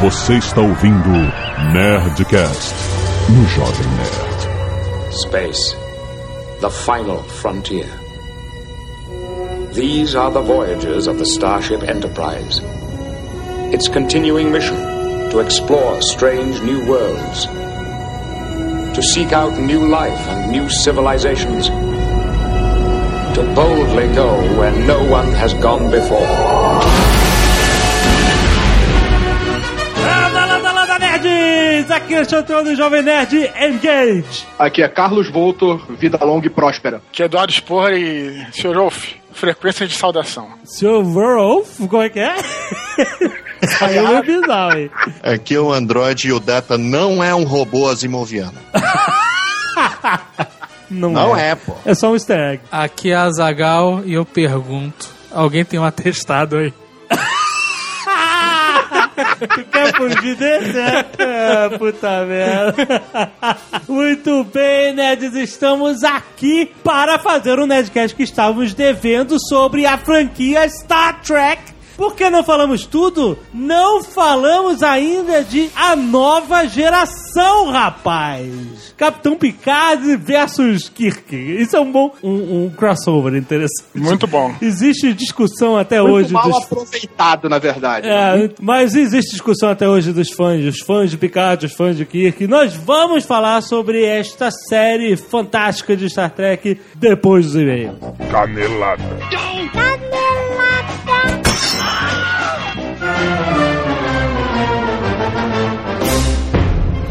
Você está ouvindo Nerdcast no Jovem Nerd. Space, the final frontier. These are the voyages of the Starship Enterprise. Its continuing mission to explore strange new worlds, to seek out new life and new civilizations, to boldly go where no one has gone before. Aqui é o Chantão do Jovem Nerd Engage. Aqui é Carlos Voltor, vida longa e próspera. Que é Eduardo Esporra e Sr. Rolf. Frequência de saudação. Seu Wolf, como é que é? Aí é bizarro, hein? Aqui é o Android e o Data não é um robô asimoviano. Não, Não é. é, pô. É só um easter egg. Aqui é a Zagal e eu pergunto: alguém tem um atestado aí? Tu quer fugir desse? É, puta merda. Muito bem, nerds, estamos aqui para fazer um Nerdcast que estávamos devendo sobre a franquia Star Trek. Por que não falamos tudo? Não falamos ainda de a nova geração, rapaz. Capitão Picard versus Kirk. Isso é um bom um, um crossover interessante. Muito bom. Existe discussão até Muito hoje mal dos aproveitado, na verdade. é, mas existe discussão até hoje dos fãs, os fãs de Picard, os fãs de Kirk. Nós vamos falar sobre esta série fantástica de Star Trek depois dos e-mails. Canelada.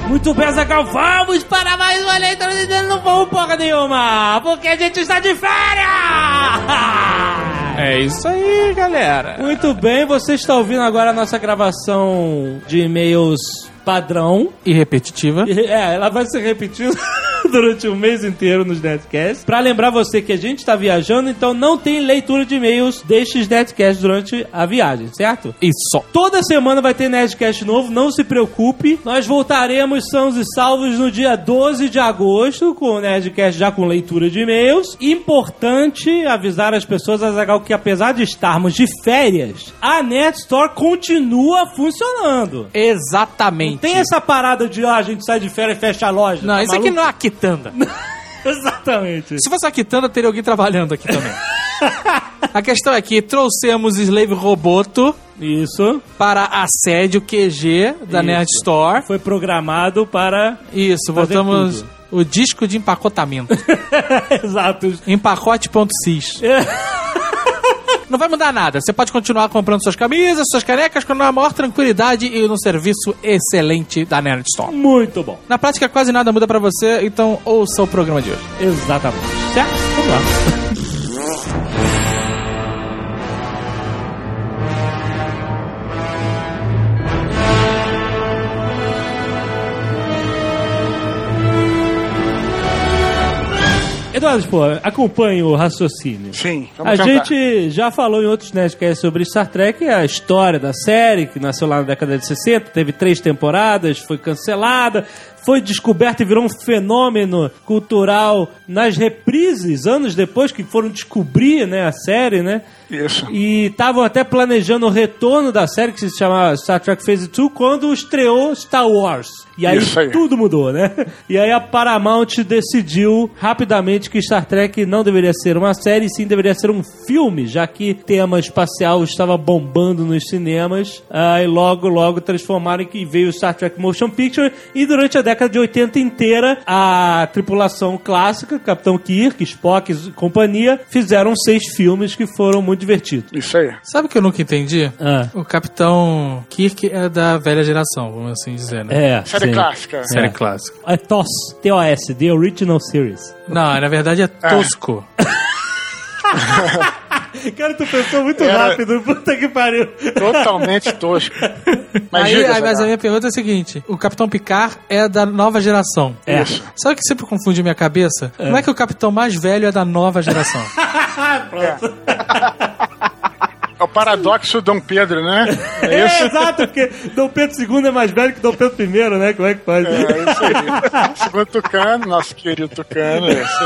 Muito bem, Zagal, vamos para mais uma leitura não vamos porra nenhuma, porque a gente está de férias! É isso aí, galera. Muito bem, você está ouvindo agora a nossa gravação de e-mails padrão. E repetitiva. É, ela vai ser repetida durante o mês inteiro nos Netcasts. Pra lembrar você que a gente tá viajando, então não tem leitura de e-mails destes Netcasts durante a viagem, certo? Isso. Toda semana vai ter Nerdcast novo, não se preocupe. Nós voltaremos sãos e salvos no dia 12 de agosto com o Nerdcast já com leitura de e-mails. Importante avisar as pessoas, Azagal, que apesar de estarmos de férias, a Nerd Store continua funcionando. Exatamente. Tem essa parada de, ah, a gente sai de férias e fecha a loja. Não, tá isso aqui maluco? não é a quitanda. Exatamente. Se fosse a quitanda, teria alguém trabalhando aqui também. a questão é que trouxemos Slave Roboto Isso. para a sede, o QG da Isso. Nerd Store. Foi programado para. Isso, botamos tudo. o disco de empacotamento. Exato. Empacote.cis. Não vai mudar nada. Você pode continuar comprando suas camisas, suas canecas com a maior tranquilidade e no serviço excelente da Nerd Store. Muito bom. Na prática, quase nada muda pra você, então ouça o programa de hoje. Exatamente. Certo? Vamos lá. Eduardo, pô, acompanhe o raciocínio. Sim, A vamos tentar. gente já falou em outros Nerdcasts sobre Star Trek, a história da série, que nasceu lá na década de 60, teve três temporadas, foi cancelada, foi descoberta e virou um fenômeno cultural nas reprises, anos depois que foram descobrir né, a série, né? Isso. E estavam até planejando o retorno da série, que se chama Star Trek Phase 2, quando estreou Star Wars. E aí, aí. tudo mudou, né? E aí a Paramount decidiu rapidamente que Star Trek não deveria ser uma série, sim deveria ser um filme, já que tema espacial estava bombando nos cinemas. Aí logo, logo transformaram que veio o Star Trek Motion Picture. E durante a década de 80 inteira, a tripulação clássica, Capitão Kirk, Spock e companhia, fizeram seis filmes que foram muito divertidos. Isso aí. Sabe o que eu nunca entendi? Ah. O Capitão Kirk é da velha geração, vamos assim dizer, né? É, Série sim. clássica. Série É. clássica. É TOS, T-O-S, The Original Series. Não, na verdade é tosco. Cara, tu pensou muito Era- rápido, puta que pariu. Totalmente tosco. Mas Aí, diga, aí, mas a minha pergunta é a seguinte: o Capitão Picard é da nova geração. É. Isso. Sabe o que sempre confunde minha cabeça? Como é que o capitão mais velho é da nova geração? É o paradoxo Dom Pedro, né? É É, exato, porque Dom Pedro II é mais velho que Dom Pedro I, né? Como é que pode? É isso aí. Segundo Tucano, nosso querido Tucano, é isso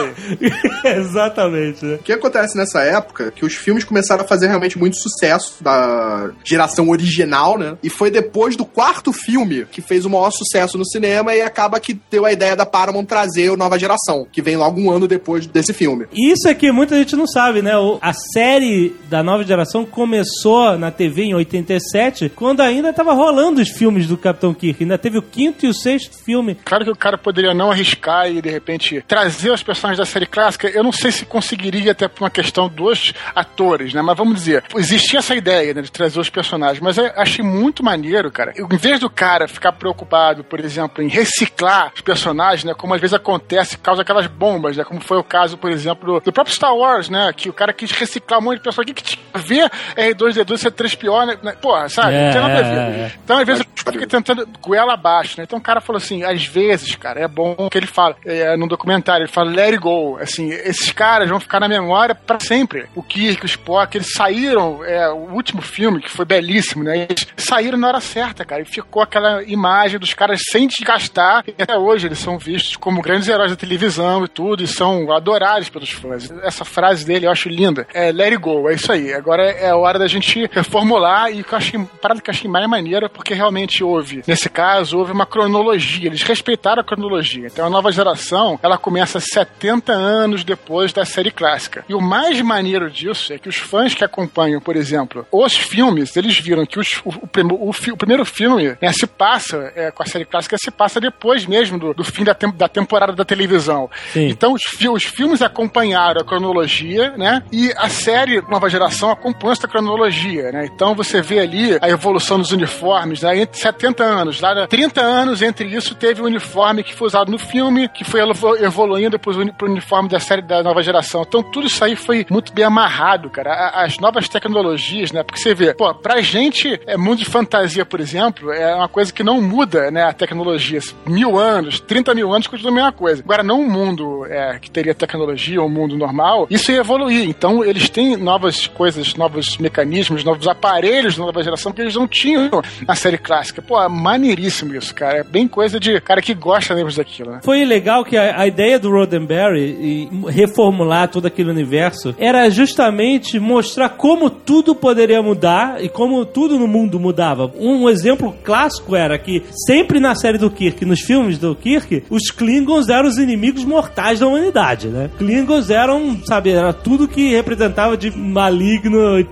aí. Exatamente, né? O que acontece nessa época? Que os filmes começaram a fazer realmente muito sucesso da geração original, né? E foi depois do quarto filme que fez o maior sucesso no cinema e acaba que deu a ideia da Paramount trazer o Nova Geração, que vem logo um ano depois desse filme. Isso é que muita gente não sabe, né? A série da nova geração começou na TV em 87, quando ainda tava rolando os filmes do Capitão Kirk. Ainda teve o quinto e o sexto filme. Claro que o cara poderia não arriscar e, de repente, trazer os personagens da série clássica. Eu não sei se conseguiria, até por uma questão dos atores, né? Mas vamos dizer, existia essa ideia né, de trazer os personagens, mas eu achei muito maneiro, cara. Eu, em vez do cara ficar preocupado, por exemplo, em reciclar os personagens, né? Como às vezes acontece, causa aquelas bombas, né? Como foi o caso, por exemplo, do, do próprio Star Wars, né? Que o cara quis reciclar um monte de que, que tinha a ver R2D2 ser 3PO, né? Porra, sabe? É, não tem nada a ver. é, é. Então, às vezes, eu fiquei tentando goela abaixo, né? Então o cara falou assim, às vezes, cara, é bom que ele fala, é, num documentário, ele fala, let it go. Assim, esses caras vão ficar na memória pra sempre. O Kirk, o Spock, eles saíram, é, o último filme, que foi belíssimo, né? Eles saíram na hora certa, cara. E ficou aquela imagem dos caras sem desgastar. E até hoje eles são vistos como grandes heróis da televisão e tudo, e são adorados pelos fãs. Essa frase dele eu acho linda. É let it go, é isso aí. Agora é hora da gente reformular e que eu achei, parada que eu achei mais maneira, porque realmente houve, nesse caso, houve uma cronologia. Eles respeitaram a cronologia. Então a nova geração, ela começa 70 anos depois da série clássica. E o mais maneiro disso é que os fãs que acompanham, por exemplo, os filmes, eles viram que os- o, o o fi- o primeiro filme né, se passa, é, com a série clássica, se passa depois mesmo do, do fim da, tem- da temporada da televisão. Sim. Então os, fi- os filmes acompanharam a cronologia, né? E a série Nova Geração acompanha essa cronologia, né? Então você vê ali a evolução dos uniformes, né? Entre 70 anos, lá né? 30 anos entre isso teve o uniforme que foi usado no filme, que foi evo- evoluindo para o uniforme da série da Nova Geração. Então tudo isso aí foi muito bem amarrado, cara. As novas tecnologias, né? Porque você vê, pô, pra gente, é mundo de fantasia, por exemplo, é uma coisa que não muda, né? A tecnologia. Mil anos, 30 mil anos continua a mesma coisa. Agora, não um mundo é, que teria tecnologia, um mundo normal, isso ia evoluir. Então, eles têm novas coisas, novos mecanismos, novos aparelhos da nova geração que eles não tinham na série clássica. Pô, é maneiríssimo isso, cara. É bem coisa de cara que gosta mesmo daquilo, né? Foi legal que a, a ideia do Roddenberry reformular todo aquele universo era justamente mostrar como tudo poderia mudar e como tudo no mundo mudava. Um exemplo clássico era que sempre na série do Kirk, nos filmes do Kirk, os Klingons eram os inimigos mortais da humanidade, né? Klingons eram, sabe, era tudo que representava de maligno e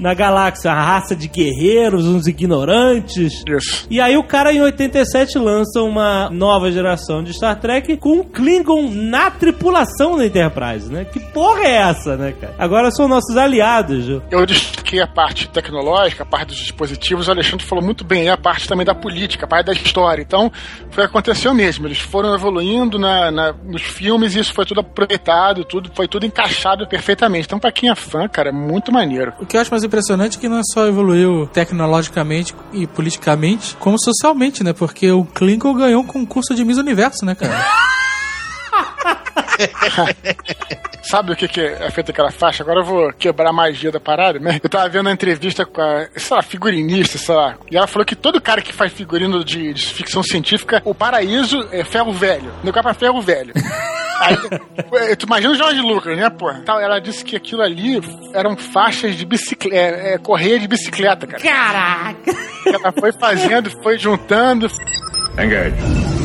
na galáxia, a raça de guerreiros, uns ignorantes. Isso. E aí o cara em 87 lança uma nova geração de Star Trek com um Klingon na tripulação da Enterprise, né? Que porra é essa, né, cara? Agora são nossos aliados. Ju. Eu destaquei a parte tecnológica, a parte dos dispositivos, o Alexandre falou muito bem, a parte também da política, a parte da história. Então, foi aconteceu mesmo. Eles foram evoluindo na, na- nos filmes e isso foi tudo aproveitado, tudo, foi tudo encaixado perfeitamente. Então, pra quem é fã, cara, é muito maneiro. O que eu acho mais impressionante é que não é só evoluiu tecnologicamente e politicamente, como socialmente, né? Porque o Klingon ganhou um concurso de Miss Universo, né, cara? Sabe o que, que é feito aquela faixa? Agora eu vou quebrar a magia da parada, né? Eu tava vendo a entrevista com a, sei lá, figurinista, sei lá. E ela falou que todo cara que faz figurino de, de ficção científica, o paraíso é ferro velho. O negócio é ferro velho. Aí, tu imagina o Jorge Lucas, né, pô? Então, ela disse que aquilo ali eram faixas de bicicleta, é, é, correia de bicicleta, cara. Caraca! Ela foi fazendo, foi juntando. Engage.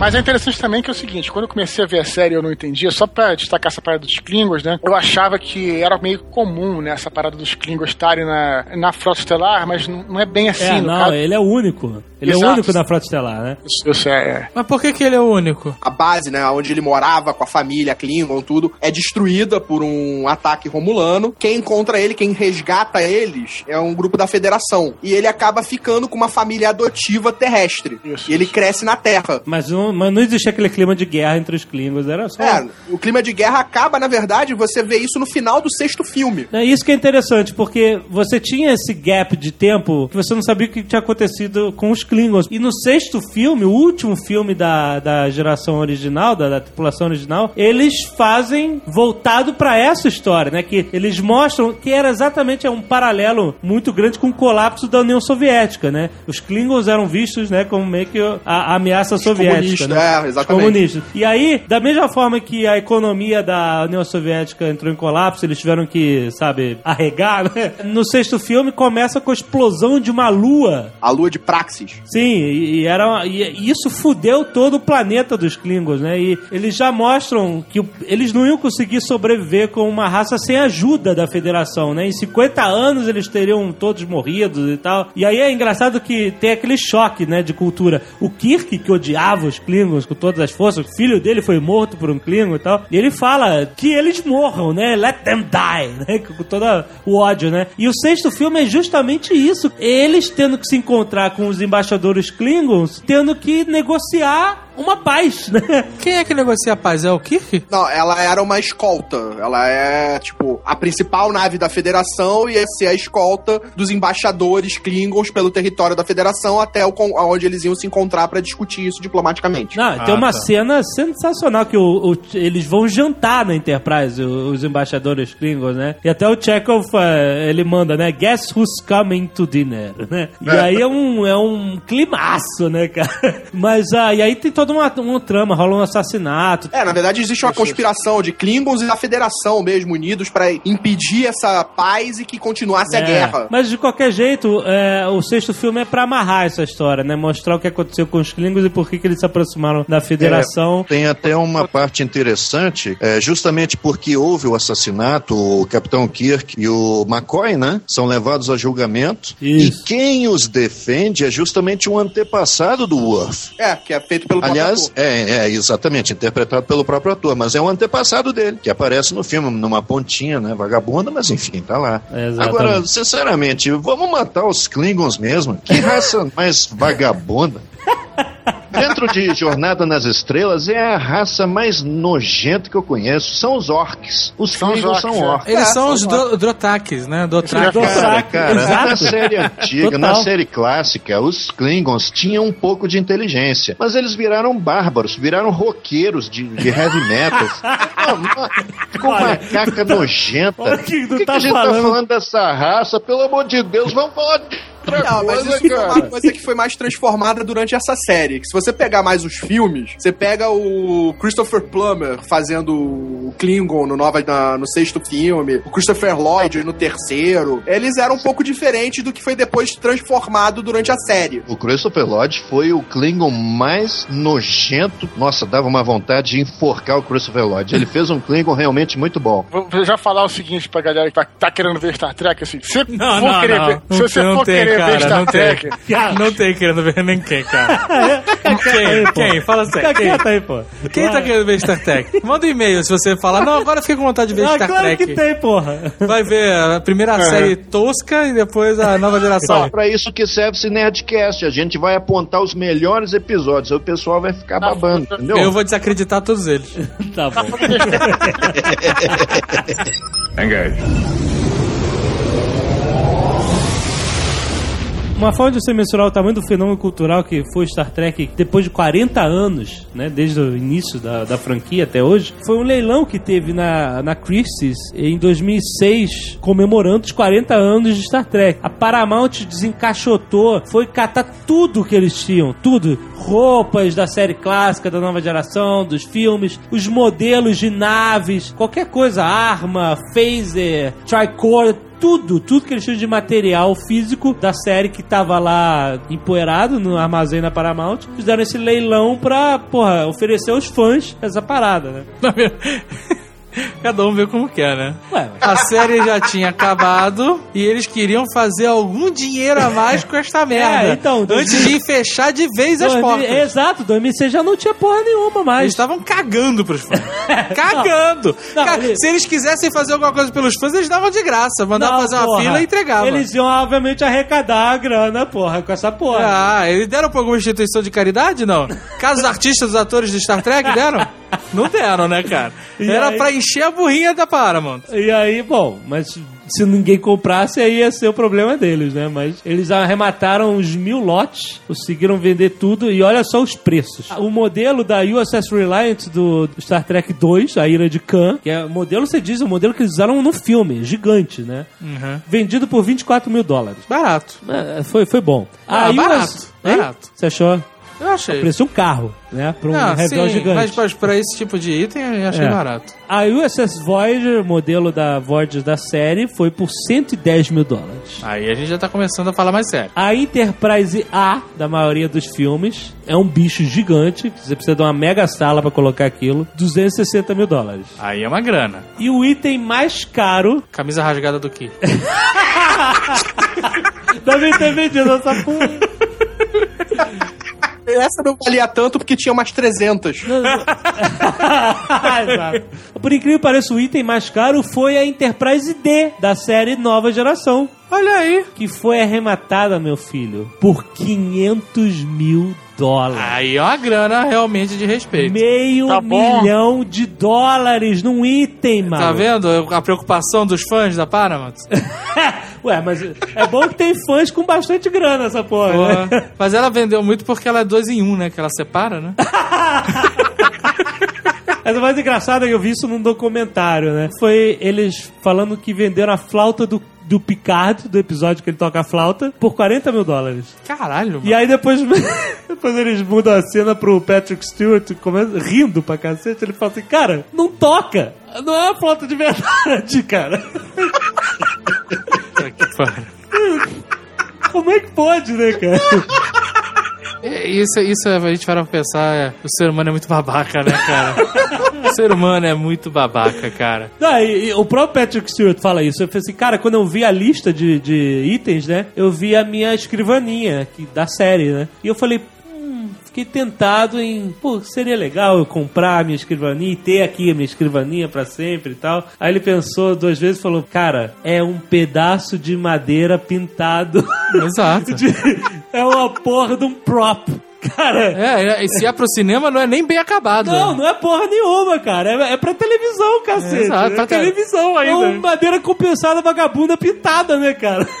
Mas é interessante também que é o seguinte, quando eu comecei a ver a série eu não entendia, só pra destacar essa parada dos Klingons, né? Eu achava que era meio comum, né, essa parada dos Klingons estarem na, na Frota Estelar, mas não, não é bem assim, É, no não, caso. ele é o único. Ele é o Exato. único na Frota Estelar, né? Isso, isso é, é. Mas por que, que ele é o único? A base, né, onde ele morava com a família, Klingon, tudo, é destruída por um ataque romulano. Quem encontra ele, quem resgata eles, é um grupo da Federação. E ele acaba ficando com uma família adotiva terrestre. Isso, e ele isso. cresce na Terra. Mas não não, mas não existia aquele clima de guerra entre os Klingons, era só. É, o clima de guerra acaba, na verdade, você vê isso no final do sexto filme. É isso que é interessante, porque você tinha esse gap de tempo que você não sabia o que tinha acontecido com os Klingons. E no sexto filme, o último filme da, da geração original, da, da tripulação original, eles fazem voltado pra essa história, né? Que eles mostram que era exatamente um paralelo muito grande com o colapso da União Soviética, né? Os Klingons eram vistos, né, como meio que a, a ameaça soviética, comunistas, né? é, exatamente. Comunistas. E aí, da mesma forma que a economia da União Soviética entrou em colapso, eles tiveram que, sabe, arregar, né? No sexto filme começa com a explosão de uma lua. A lua de Praxis. Sim, e, era, e, e isso fudeu todo o planeta dos Klingons, né? E eles já mostram que eles não iam conseguir sobreviver com uma raça sem ajuda da Federação, né? Em 50 anos eles teriam todos morridos e tal. E aí é engraçado que tem aquele choque, né, de cultura. O Kirk, que odiava os Klingons com todas as forças, o filho dele foi morto por um Klingon e tal. E ele fala que eles morram, né? Let them die, né? Com todo o ódio, né? E o sexto filme é justamente isso. Eles tendo que se encontrar com os embaixadores Klingons, tendo que negociar uma paz, né? Quem é que negocia a paz? É o Kirk? Não, ela era uma escolta. Ela é, tipo, a principal nave da Federação e ia ser a escolta dos embaixadores Klingons pelo território da Federação até o, onde eles iam se encontrar pra discutir isso diplomaticamente. Não, tem uma cena sensacional que o, o- eles vão jantar na Enterprise, os embaixadores Klingons, né? E até o Chekhov, eh, ele manda, né? Guess who's coming to dinner, né? E aí é um, é um climaço, né, cara? Mas, ah, e aí tem toda uma, uma trama, rola um assassinato. É, na verdade existe uma conspiração de Klingons e da Federação mesmo unidos pra impedir essa paz e que continuasse a É, guerra. Mas de qualquer jeito, é, o sexto filme é pra amarrar essa história, né? Mostrar o que aconteceu com os Klingons e por que, que eles se aproximaram da Federação. Tem até uma parte interessante, é, justamente porque houve o assassinato, o Capitão Kirk e o McCoy, né? São levados a julgamento. Isso. E quem os defende é justamente um antepassado do Worf. É, que é feito pelo próprio Aliás, é, é, exatamente, interpretado pelo próprio ator, mas é um antepassado dele, que aparece no filme numa pontinha, né, vagabunda, mas enfim, tá lá. Exatamente. Agora, sinceramente, vamos matar os Klingons mesmo? Que raça mais vagabunda? Dentro de Jornada nas Estrelas é a raça mais nojenta que eu conheço. São os orcs. Os São Klingons são orcs, é. orcs. Eles É, são são os do, Drotakes, né? Dothrak. Do- Cara, cara, na série antiga, na série clássica, os Klingons tinham um pouco de inteligência, mas eles viraram bárbaros, viraram roqueiros de, de heavy metal. Uma- uma- Ficou uma caca nojenta. O que tu Por que, que tá a gente falando? tá falando dessa raça? Pelo amor de Deus, vamos falar de outra Não, mas coisa, isso foi uma cara. coisa que foi mais transformada durante essa série. Que se você pegar mais os filmes, você pega o Christopher Plummer fazendo o Klingon no, nova, na- no sexto filme, o Christopher Lloyd no terceiro. Eles eram um pouco diferentes do que foi depois transformado durante a série. O Christopher Lloyd foi o Klingon mais nojento. Nossa, dava uma vontade de enforcar o Christopher Lloyd. Ele fez um Klingon realmente muito bom. Vou já falar o seguinte pra galera que tá, tá querendo ver Star Trek, assim, se você Não, for não, querer não. ver, se você for querer ver cara, Star não tem. Não tem querendo ver nem quem, cara. Quem? Quem? Quem? Fala sério. Fica Quem? quieto aí, pô. Quem tá querendo ver Star Trek? Manda um e-mail se você falar, não, agora eu fiquei com vontade de ver Ah, Star claro Trek. que tem, porra. Vai ver a primeira série tosca e depois a nova geração. Pra isso que serve esse Nerdcast. A gente vai apontar os melhores episódios. Aí o pessoal vai ficar babando, entendeu? Eu vou desacreditar todos eles. tá bom. Engage. Uma forma de você mensurar o tamanho do fenômeno cultural que foi Star Trek depois de 40 anos, né, desde o início da, da franquia até hoje, foi um leilão que teve na, na Christie's em 2006, comemorando os 40 anos de Star Trek. A Paramount desencaixotou, foi catar tudo que eles tinham, tudo. Roupas da série clássica, da nova geração, dos filmes, os modelos de naves, qualquer coisa, arma, phaser, tricorder, tudo, tudo que eles tinham de material físico da série que tava lá empoeirado no armazém da Paramount, fizeram esse leilão pra, porra, oferecer aos fãs essa parada, né? Cada um vê como quer, né? Ué, A série já tinha acabado e eles queriam fazer algum dinheiro a mais com esta merda. então, antes de fechar de vez as 2000 portas. Exato, 2006 já não tinha porra nenhuma Eles mais. estavam cagando pros fãs. cagando! Não, ele- Se eles quisessem fazer alguma coisa pelos fãs, eles davam de graça. Mandavam fazer uma porra. fila e entregavam. Eles iam, obviamente, arrecadar a grana, porra, com essa porra. Ah, eles deram pra alguma instituição de caridade? Não. Caso os artistas, os atores de Star Trek deram? Não deram, né, cara? E Era aí? pra encher a burrinha da Paramount. E aí, bom, mas se ninguém comprasse, aí ia ser o problema deles, né? Mas eles arremataram uns mil lotes, conseguiram vender tudo e olha só os preços. O modelo da USS Reliant do Star Trek 2, a Ira de Khan, que é o modelo, você diz, o modelo que eles usaram no filme, gigante, né? Uhum. Vendido por 24 mil dólares. Barato. É, Foi, foi bom. Ah, A barato, Hein? barato. Você achou? Eu achei. Parecia um carro, né? Pra um Ah, revel sim, gigante. mas, mas pra esse tipo de item eu achei É. barato. A USS Voyager, modelo da Voyager da série, foi por 110 mil dólares. Aí a gente já tá começando a falar mais sério. A Enterprise A, da maioria dos filmes, é um bicho gigante, você precisa de uma mega sala pra colocar aquilo, 260 mil dólares. Aí é uma grana. E o item mais caro, Camisa rasgada do que? deve ter vendido essa porra. Essa não valia tanto porque tinha umas 300. Exato. Por incrível que pareça, o item mais caro foi a Enterprise D, da série Nova Geração. Olha aí. Que foi arrematada, meu filho, por 500 mil dólares. Aí é uma grana realmente de respeito. Meio Tá milhão de dólares num item, mano. Tá vendo a preocupação dos fãs da Paramount? Ué, mas é bom que tem fãs com bastante grana essa porra, né? Mas ela vendeu muito porque ela é dois em um, né? Que ela separa, né? Mas o mais engraçado é que eu vi isso num documentário, né? Foi eles falando que venderam a flauta do, do Picard, do episódio que ele toca a flauta, por 40 mil dólares. Caralho, mano. E aí depois, depois eles mudam a cena pro Patrick Stewart começa, rindo pra cacete. Ele fala assim, cara, não toca. Não é uma flauta de verdade, cara. Puta que pariu. Como é que pode, né, cara? É, Isso, isso a gente para pra pensar, é, o ser humano é muito babaca, né, cara? o ser humano é muito babaca, cara. E, e o próprio Patrick Stewart fala isso. Eu falei assim, cara, quando eu vi a lista de, de itens, né? Eu vi a minha escrivaninha que, da série, né? E eu falei, hum, fiquei tentado em, pô, seria legal eu comprar a minha escrivaninha e ter aqui a minha escrivaninha pra sempre e tal. Aí ele pensou duas vezes e falou, cara, é um pedaço de madeira pintado. Exato. de- é uma porra de um prop. Cara, É, é, e se é pro cinema, não é nem bem acabado. não, né? não é porra nenhuma, cara. É, é pra televisão, cacete. Exato, pra É, cara. televisão É uma ainda. madeira compensada vagabunda pintada, né, cara?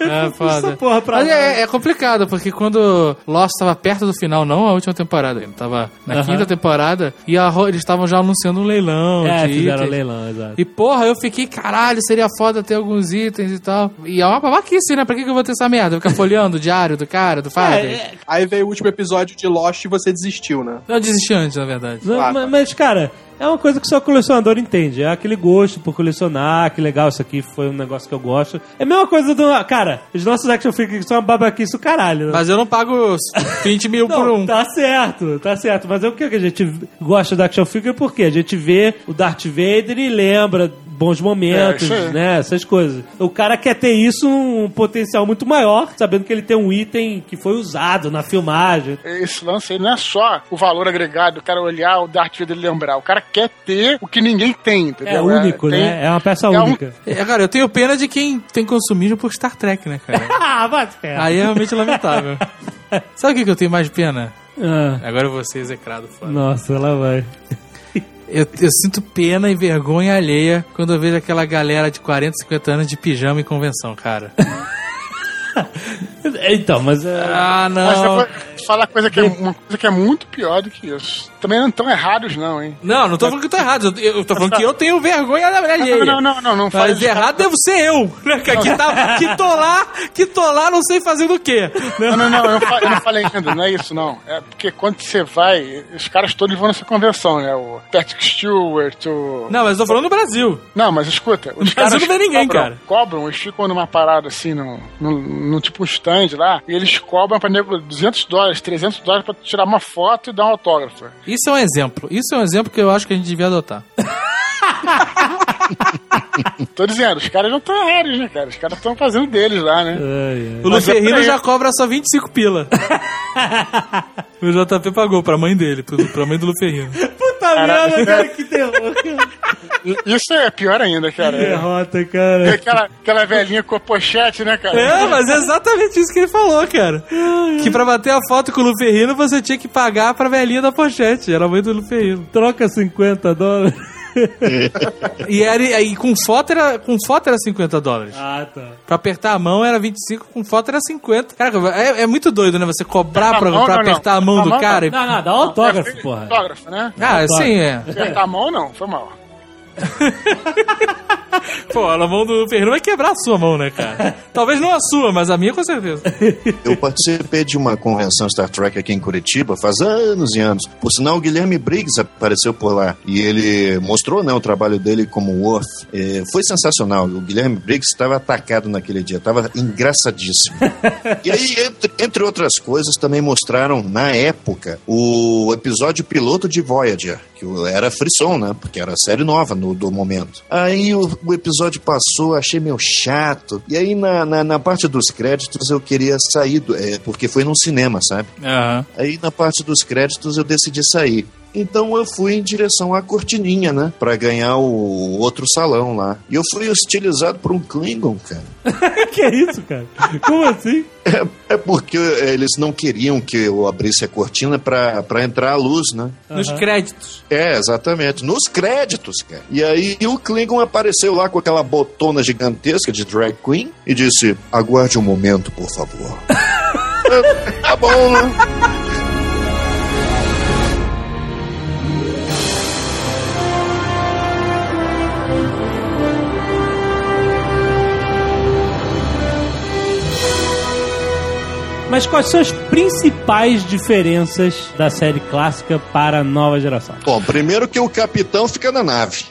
É Essa foda. porra pra Mas é, é complicado, porque quando Lost tava perto do final, não a última temporada ainda, tava na quinta temporada, e a eles estavam já anunciando um leilão. É, de fizeram itens. leilão, exato. E porra, eu fiquei, caralho, seria foda ter alguns itens e tal. E é uma babaquice, né? Pra que, que eu vou ter essa merda? Ficar folheando o diário do cara, do Fábio? É, é, Aí veio o último episódio de Lost e você desistiu, né? Eu desisti antes, na verdade. não, Claro. mas, mas, cara, é uma coisa que só colecionador entende. É aquele gosto por colecionar, que legal, isso aqui foi um negócio que eu gosto. É a mesma coisa do. Cara, os nossos action figures são uma babaquice do caralho, né? Mas eu não pago 20 mil por Não, um. tá certo, tá certo. Mas é o que a gente gosta da action figure porque a gente vê o Darth Vader e lembra bons momentos, É, né? Essas coisas. O cara quer ter isso um potencial muito maior, sabendo que ele tem um item que foi usado na filmagem. Esse lance aí não é só o valor agregado, o cara olhar o Darth Vader e lembrar. O cara quer ter o que ninguém tem, entendeu? É único, tem- né? É uma peça é um- única. É, cara, eu tenho pena de quem tem consumismo por Star Trek, né, cara? ah, bate pé. Aí é realmente lamentável. Sabe o que, que eu tenho mais pena? Ah, Agora eu vou ser execrado foda. nossa, ela vai. Eu, eu sinto pena e vergonha alheia quando eu vejo aquela galera de 40, 50 anos de pijama em convenção, cara. Então, mas. é, Ah, Mas não. depois falar coisa que é, uma coisa que é muito pior do que isso. Também não estão errados, não, hein? Não, não tô falando que eu tô errado. Eu, eu tô falando que eu tenho vergonha da alheia. Não, não, não, não. fala Mas errado devo ser eu, né? Que, tá, que tô lá, que tô lá, não sei fazer do quê. Não, não, não, eu eu não falei ainda, não é isso, não. É porque quando você vai, os caras todos vão nessa convenção, né? O Patrick Stewart, o. Não, mas eu tô falando no Brasil. Não, mas escuta, os Mas caras eu não vê ninguém, cobram, cara. cobram, eles ficam numa parada assim, no, no, no tipo um stand lá, e eles cobram pra nego 200 dólares, 300 dólares pra tirar uma foto e dar um autógrafo. Isso é um exemplo. Isso é um exemplo que eu acho que a gente devia adotar. Tô dizendo, os caras não estão errados, né, cara? Os caras estão fazendo deles lá, né? O Mas é Luferrino já cobra só 25 pila. o JP pagou pra mãe dele, pra mãe do Luferrino. Merda, cara, que terror. Isso é pior ainda, cara. Derrota, É cara. Aquela, aquela velhinha com a pochete, né, cara? É, mas é exatamente isso que ele falou, cara. Que pra bater a foto com o Luferrino você tinha que pagar pra velhinha da pochete. Era a mãe do Luferrino. Troca 50 dólares. E, era, e com, foto era, com foto era 50 dólares. Ah, tá. Pra apertar a mão era 25, com foto era 50. Cara, é, é muito doido, né? Você cobrar pra, Não, pra não, não. apertar a mão A do mão, cara. e- Não, não, dá um autógrafo, porra. Autógrafo, né? Ah, sim, é. Apertar a mão, não. Foi mal. Pô, a mão do Ferreiro vai quebrar a sua mão, né, cara? Talvez não a sua, mas a minha com certeza. Eu participei de uma convenção Star Trek aqui em Curitiba faz anos e anos. Por sinal, o Guilherme Briggs apareceu por lá e ele mostrou né, o trabalho dele como Worf. É, foi sensacional. O Guilherme Briggs estava atacado naquele dia, estava engraçadíssimo. e aí, entre, entre outras coisas, também mostraram na época o episódio piloto de Voyager, que era frisson, né? Porque era série nova no, do momento. Aí o, o episódio passou, achei meio chato. E aí na, na, na parte dos créditos eu queria sair, do, é, porque foi num cinema, sabe? Aham. Aí na parte dos créditos eu decidi sair. Então eu fui em direção à cortininha, né? Pra ganhar o outro salão lá. E eu fui hostilizado por um Klingon, cara. que é isso, cara? Como assim? É, é porque eles não queriam que eu abrisse a cortina pra, pra entrar a luz, né? Nos créditos. É, exatamente. Nos créditos, cara. E aí o Klingon apareceu lá com aquela botona gigantesca de drag queen e disse: Aguarde um momento, por favor. É, tá bom, né? Mas quais são as principais diferenças da série clássica para a nova geração? Bom, primeiro que o capitão fica na nave.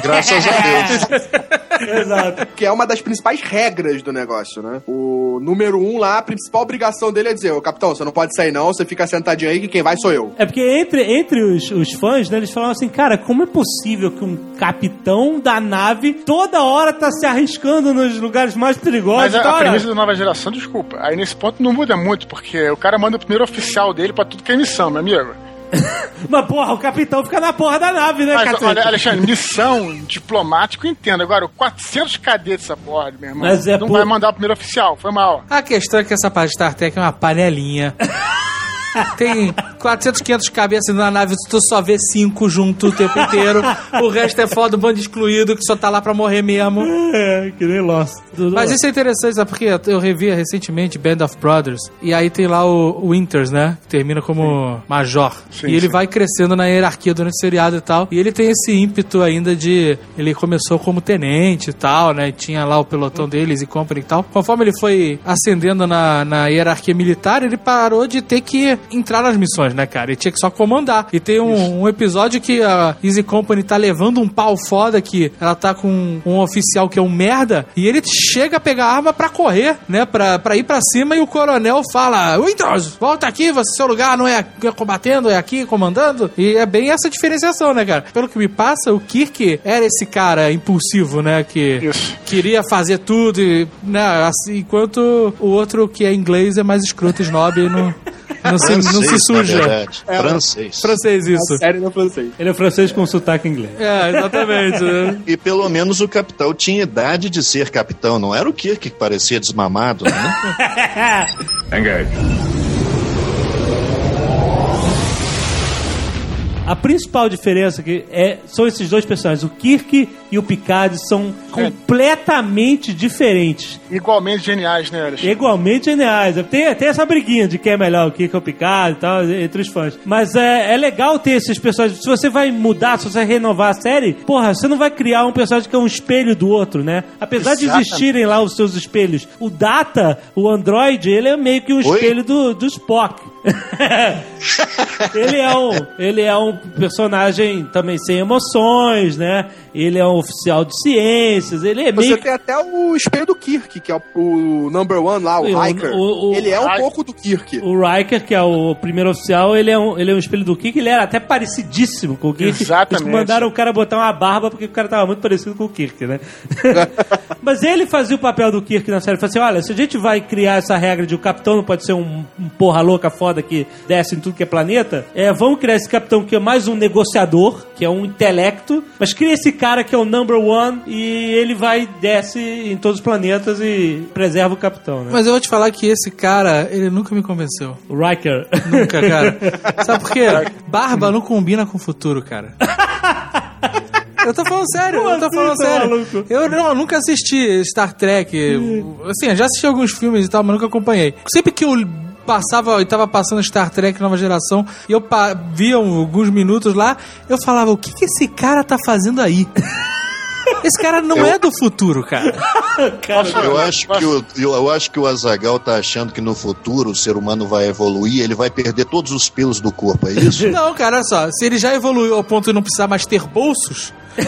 Graças a Deus. Exato. Que é uma das principais regras do negócio, né? O número um lá, a principal obrigação dele é dizer, ô capitão, você não pode sair não, você fica sentadinho aí que quem vai sou eu. É porque entre, entre os, os fãs, né, eles falam assim, cara, como é possível que um capitão da nave toda hora tá se arriscando nos lugares mais perigosos? Mas a, a premissa da nova geração, desculpa. Aí nesse ponto não muda muito, porque o cara manda o primeiro oficial dele pra tudo que é missão, meu amigo. Mas porra, o capitão fica na porra da nave, né, Mas olha, Alexandre, missão diplomático, eu entendo. Agora, 400 cadetes essa porra, meu irmão. Mas é não por- vai mandar o primeiro oficial, foi mal. A questão é que essa parte de Star Trek é uma panelinha. Tem 400, 500 cabeças na nave, tu só vê cinco junto o tempo inteiro. O resto é foda, um bando excluído que só tá lá pra morrer mesmo. É, que nem Lost. Mas isso é interessante, sabe? Porque eu revi recentemente Band of Brothers. E aí tem lá o Winters, né? Que termina como major. Sim, e ele sim. vai crescendo na hierarquia durante o seriado e tal. E ele tem esse ímpeto ainda de. Ele começou como tenente e tal, né? Tinha lá o pelotão deles e company e tal. Conforme ele foi ascendendo na, na hierarquia militar, ele parou de ter que entrar nas missões, né, cara? Ele tinha que só comandar. E tem um, um episódio que a Easy Company tá levando um pau foda que ela tá com um oficial que é um merda e ele chega a pegar a arma pra correr, né? Pra, pra ir pra cima e o coronel fala: Winters, volta aqui, você, seu lugar não é aqui combatendo, é aqui comandando. E é bem essa diferenciação, né, cara? Pelo que me passa, o Kirk era esse cara impulsivo, né? Que Isso. queria fazer tudo, e, né? Assim, enquanto o outro que é inglês é mais escroto, snob e não, não, se, não se Francês, suja. verdade. Francês. Francês, isso. Série no francês. Ele é francês com sotaque inglês. É, exatamente. né? E pelo menos o capitão tinha idade de ser capitão, não era o Kirk que parecia desmamado, né? Engage. A principal diferença que é, são esses dois personagens, o Kirk e o Picard, são completamente diferentes. Igualmente geniais, né, Alexandre? Igualmente geniais. Tem, tem essa briguinha de quem é melhor, o Kirk ou o Picard e tal, entre os fãs. Mas é, é legal ter esses personagens. Se você vai mudar, se você vai renovar a série, porra, você não vai criar um personagem que é um espelho do outro, né? Apesar de Exatamente. existirem lá os seus espelhos. O Data, o Android, ele é meio que um Oi? espelho do, do Spock. ele é um ele é um personagem também sem emoções, né? Ele é um oficial de ciências, ele é Você meio tem até o espelho do Kirk, que é o, o number one lá, o Hiker. o- o- ele é um pouco do Kirk. O Riker, que é o primeiro oficial, ele é um, ele é um espelho do Kirk, ele era até parecidíssimo com o Kirk. Exatamente. Eles mandaram o cara botar uma barba porque o cara tava muito parecido com o Kirk, né? Mas ele fazia o papel do Kirk na série. Ele falou assim: olha, se a gente vai criar essa regra de o capitão não pode ser um, um porra louca foda que desce em tudo que é planeta, é, vamos criar esse capitão que é mais um negociador, que é um intelecto, mas cria esse cara que é o number one e ele vai desce em todos os planetas e preserva o capitão, né? Mas eu vou te falar que esse cara, ele nunca me convenceu. O Riker. Nunca, cara. Sabe por quê? Barba não combina com o futuro, cara. Eu tô falando sério, Como eu tô assim, falando seu sério. maluco? Eu não, nunca assisti Star Trek. Assim, eu já assisti alguns filmes e tal, mas nunca acompanhei. Sempre que eu passava e tava passando Star Trek Nova Geração e eu via alguns minutos lá, eu falava, o que que esse cara tá fazendo aí? Esse cara não é do futuro, cara. Eu acho que o, eu, eu acho que o Azagal tá achando que no futuro o ser humano vai evoluir, ele vai perder todos os pelos do corpo, é isso? Não, cara, olha só. Se ele já evoluiu ao ponto de não precisar mais ter bolsos,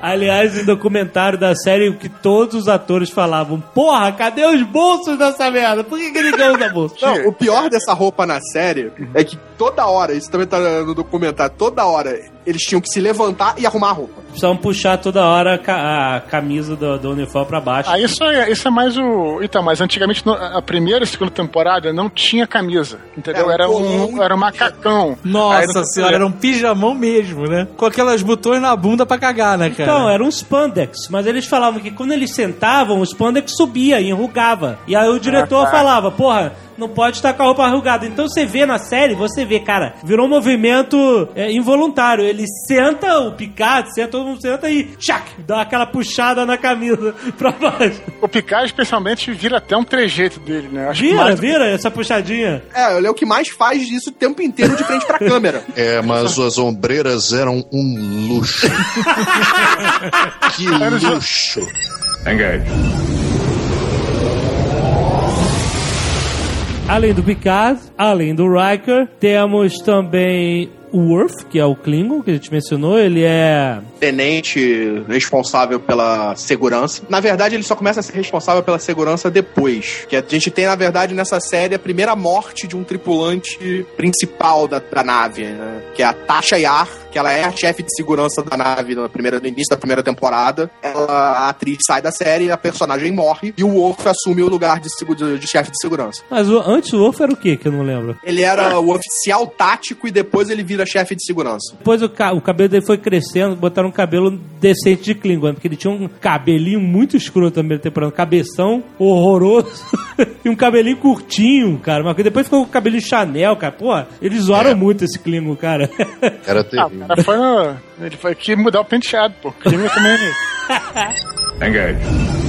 Aliás, em documentário da série, o que todos os atores falavam: Porra, cadê os bolsos dessa merda? Por que, que ninguém usa bolso? Não, o pior dessa roupa na série é que toda hora, isso também tá no documentário, toda hora eles tinham que se levantar e arrumar a roupa. Precisavam puxar toda hora a ca- a camisa do, do uniforme pra baixo. Ah, isso é, isso é mais o. Então, mas antigamente a primeira e segunda temporada não tinha camisa. Entendeu? É, Era um um, era um macacão. Nossa não- senhora, era um pijamão mesmo, né? Com aquelas botões na bunda pra cagar, né, cara? Então, era um spandex, mas eles falavam que quando eles sentavam, o spandex subia e enrugava. E aí o diretor Ah, tá. falava, porra, não pode estar com a roupa arrugada. Então você vê na série, você vê, cara, virou um movimento é, involuntário. Ele senta, o Picard senta, todo mundo senta e tchac, dá aquela puxada na camisa pra baixo. O Picard, especialmente, vira até um trejeito dele, né? Acho que Vira, vira essa puxadinha. É, ele é o que mais faz isso o tempo inteiro de frente pra câmera. É, mas as ombreiras eram um luxo. que luxo. Engage. Além do Picard, além do Riker, temos também o Worf, que é o Klingon, que a gente mencionou. Ele é Tenente responsável pela segurança. Na verdade, ele só começa a ser responsável pela segurança depois. Que a gente tem, na verdade, nessa série, a primeira morte de um tripulante principal da, da nave, né? Que é a Tasha Yar, que ela é a chefe de segurança da nave no, primeira, no início da primeira temporada. Ela, a atriz sai da série, a personagem morre, e o Worf assume o lugar de, de, de chefe de segurança. Mas o, antes o Worf era o quê? Que eu não lembro. Ele era o oficial tático e depois ele vira chefe de segurança. Depois o, ca- o cabelo dele foi crescendo, botaram um cabelo decente de Klingon, porque ele tinha um cabelinho muito escuro na primeira temporada, um cabeção horroroso e um cabelinho curtinho, cara. Mas que depois ficou com o cabelinho Chanel, cara. Pô, eles zoaram É. muito esse Klingon, cara. Era terrível. Cara foi no. Ele foi aqui mudar o penteado, pô. Clima também. Engage.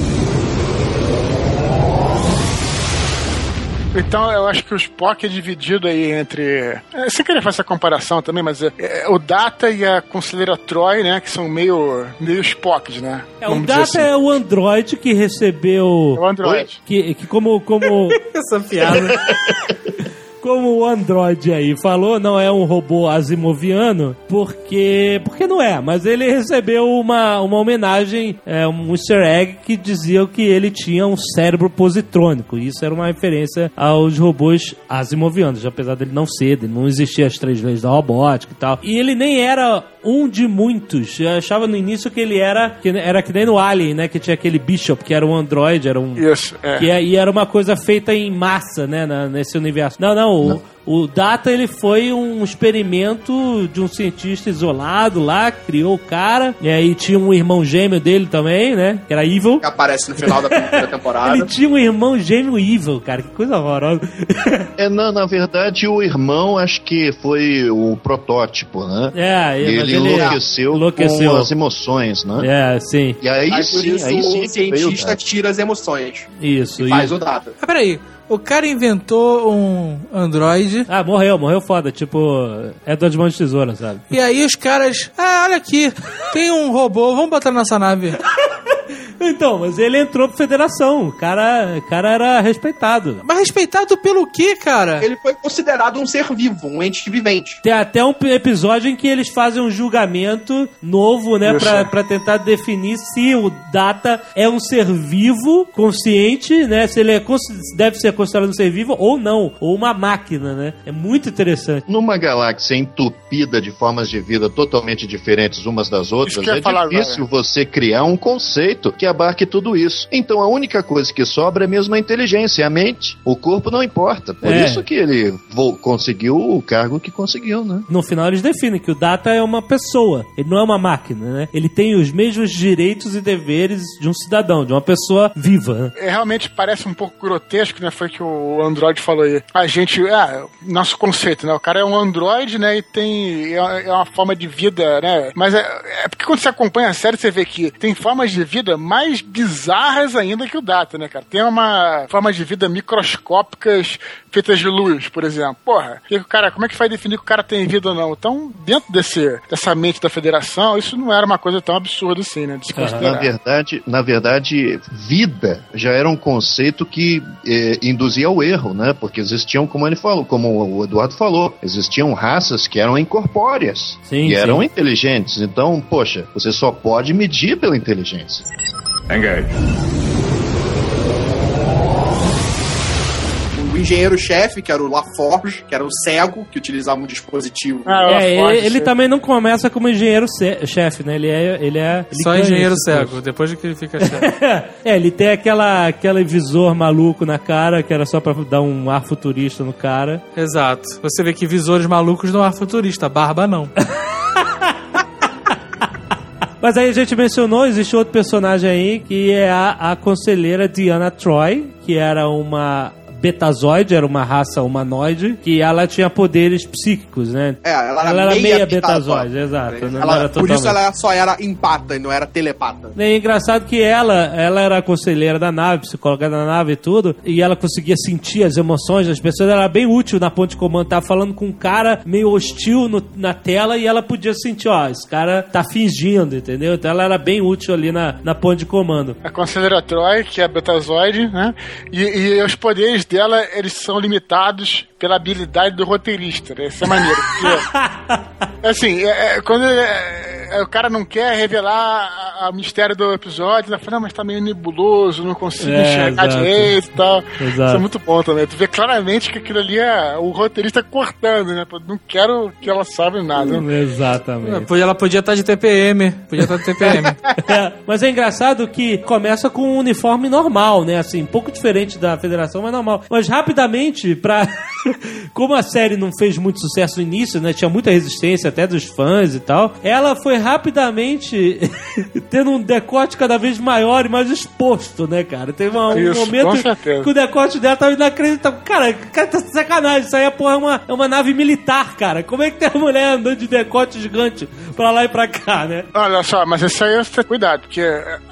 Então eu acho que o Spock é dividido aí entre. É, sem querer fazer essa comparação também, mas é, é, o Data e a Conselheira Troy, né? Que são meio, meio Spocks, né? É, o Data assim. é o android que recebeu. É o Android. Que, que como. como Essa piada. como o Android aí falou, não é um robô asimoviano, porque porque não é, mas ele recebeu uma, uma homenagem, é, um easter egg que dizia que ele tinha um cérebro positrônico. Isso era uma referência aos robôs asimovianos, apesar dele não ser, dele não existia as três leis da robótica e tal. E ele nem era um de muitos. Eu achava no início que ele era que era que nem no Alien, né, que tinha aquele Bishop, que era um android, era um Isso, é. que é- e era uma coisa feita em massa, né, na- nesse universo. Não, não, o, o Data ele foi um experimento de um cientista isolado lá, criou o cara, e aí tinha um irmão gêmeo dele também, né, que era Evil. Que aparece no final da primeira temporada. Ele tinha um irmão gêmeo Evil, cara, que coisa horrorosa. É, não, na verdade, o irmão acho que foi o protótipo, né? é, E mas ele enlouqueceu, enlouqueceu. com as emoções, né? É, sim, E aí, Aí por sim, isso aí sim o é veio cientista Data. tira as emoções. isso. E faz isso. o data. Mas peraí, o cara inventou um androide. Ah, morreu, morreu foda, tipo, é Mãos de Tesoura, sabe? E aí os caras, ah, olha aqui, tem um robô, vamos botar na nossa nave. Então, mas ele entrou pra federação. O cara, o cara era respeitado. Mas respeitado pelo quê, cara? Ele foi considerado um ser vivo, um ente vivente. Tem até um episódio em que eles fazem um julgamento novo, né? Pra, pra tentar definir se o Data é um ser vivo, consciente, né? Se ele é, deve ser considerado um ser vivo ou não. Ou uma máquina, né? É muito interessante. Numa galáxia entupida de formas de vida totalmente diferentes umas das outras, é falar difícil você criar um conceito que abarque tudo isso. Então a única coisa que sobra é mesmo a inteligência, a mente. O corpo não importa. Por É. isso que ele conseguiu o cargo que conseguiu, né? No final eles definem que o Data é uma pessoa, ele não é uma máquina, né? Ele tem os mesmos direitos e deveres de um cidadão, de uma pessoa viva. né? É, realmente parece um pouco grotesco, né? Foi que o Android falou aí. A gente, ah, nosso conceito, né? O cara é um Android, né? E tem é, é uma forma de vida, né? Mas é, é porque quando você acompanha a série, você vê que tem formas de vida mais bizarras ainda que o Data, né, cara? Tem uma forma de vida microscópicas feitas de luz, por exemplo. Porra, e o cara, como é que vai definir que o cara tem vida ou não? Então, dentro desse, dessa mente da federação, isso não era uma coisa tão absurda assim, né? De se Na considerar. verdade, na verdade, vida já era um conceito que eh, induzia ao erro, né? Porque existiam, como ele falou, como o Eduardo falou, existiam raças que eram incorpóreas Sim, e eram sim. inteligentes. Então, poxa, você só pode medir pela inteligência. Engage. O engenheiro-chefe, que era o LaForge, que era o cego, que utilizava um dispositivo. Ah, É, ela ele, ele também não começa como engenheiro-chefe, né? Ele é. Ele é ele Só engenheiro esse cego, depois de que ele fica chefe. é, ele tem aquela, aquele visor maluco na cara, que era só pra dar um ar futurista no cara. Exato. Você vê que visores malucos não há futurista, barba não. Mas aí a gente mencionou, existe outro personagem aí, que é a, a conselheira Diana Troy, que era uma betazoide, era uma raça humanoide, que ela tinha poderes psíquicos, né? É, ela era, Ela era meia, meia betazoide. betazoide, exato, não Ela- era por isso ela só era empata e não era telepata. É engraçado que ela, ela era a conselheira da nave, psicóloga da nave e tudo, e ela conseguia sentir as emoções das pessoas, ela era bem útil na ponte de comando, tava falando com um cara meio hostil no- na tela e ela podia sentir, ó, esse cara tá fingindo, entendeu? Então ela era bem útil ali na, na ponte de comando. A conselheira Troy, que é a Betazoide, né? E, e os poderes dela, eles são limitados pela habilidade do roteirista, né? Isso é maneiro. porque, assim, é- é, quando é, é, o cara não quer revelar o mistério do episódio, ele fala, não, mas tá meio nebuloso, não consigo É, enxergar exato. direito e tal. Exato. Isso é muito bom também. Tu vê claramente que aquilo ali é o roteirista cortando, né? Não quero que ela saiba nada. Exatamente. Ela podia estar de TPM. Podia estar de TPM. É, mas é engraçado que começa com um uniforme normal, né? Assim, um pouco diferente da federação, mas normal. Mas rapidamente, pra. Como a série não fez muito sucesso no início, né? Tinha muita resistência até dos fãs e tal. Ela foi rapidamente tendo um decote cada vez maior e mais exposto, né, cara? Teve uma- um Isso, momento que o decote dela tava inacreditável. Cara, cara, tá de sacanagem. Isso aí é, porra, é uma, é uma nave militar, cara. Como é que tem a mulher andando de decote gigante pra lá e pra cá, né? Olha só, mas isso aí é cuidado, porque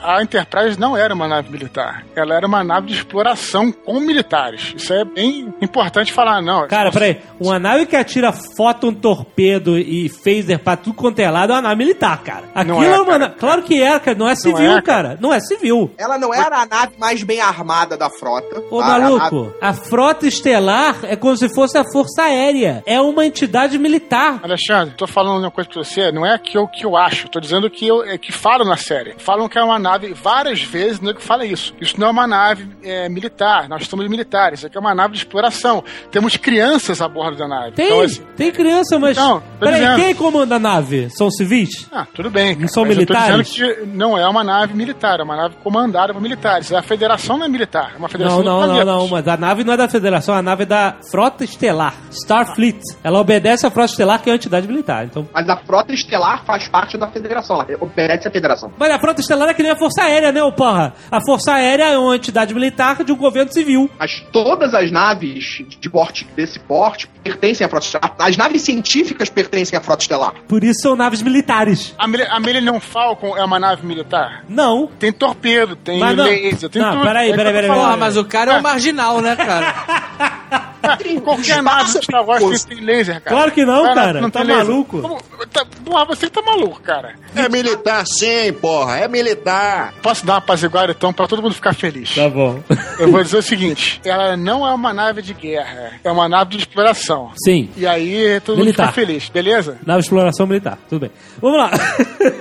a Enterprise não era uma nave militar. Ela era uma nave de exploração com militares. Isso é bem importante falar, não. Cara, peraí, uma nave que atira fóton, torpedo e phaser pra tudo quanto é lado é uma nave militar, cara. Aquilo Não é, é uma cara. nave. Claro que é, cara. Não é civil, é, cara. cara. Não é civil. Ela não era a nave mais bem armada da frota. Ô, tá? A maluco, a frota estelar é como se fosse a Força Aérea. É uma entidade militar. Alexandre, tô falando uma coisa pra você, não é que eu, que eu acho, tô dizendo que, eu, é que falam na série. Falam que é uma nave, várias vezes o nego fala isso. Isso não é uma nave é, militar, nós somos militares, isso aqui é uma nave de exploração. Temos crianças a bordo da nave. Tem, Então, assim, tem criança, mas. Então, tô peraí, dizendo. quem comanda a nave? São civis? ah, tudo bem. Cara, Não são mas militares? Eu tô dizendo que não é uma nave militar, é uma nave comandada por militares. A federação não é militar, é uma federação Não, não, não, não, mas a nave não é da Federação, a nave é da Frota Estelar, Starfleet. Ela obedece à Frota Estelar, que é uma entidade militar. Então, Mas a frota estelar faz parte da federação. Ela obedece à federação. Mas a Frota Estelar é que nem a Força Aérea, né, ô porra? A Força Aérea é uma entidade militar de um governo civil. Mas todas as naves de porte, desse porte pertencem à frota estelar. As naves científicas pertencem à frota estelar. Por isso são naves militares. A, Mil- a Millennium Falcon é uma nave militar? Não. Tem torpedo, tem Mas não. laser, tem Não, tudo. peraí, É peraí, peraí, mas o cara é um marginal, né, cara? Qualquer nave do Star Wars tem, tem laser, cara. Claro que não, cara. Não tá maluco? Como, tá, porra, você tá maluco, cara. É militar sim, porra. É militar. Posso dar uma apaziguada então pra todo mundo ficar feliz? Tá bom. Eu vou dizer o seguinte: ela não é uma nave de guerra, é uma nave de exploração. Sim. E aí todo Militar. mundo fica feliz, beleza? Nave de exploração militar. Tudo bem. Vamos lá.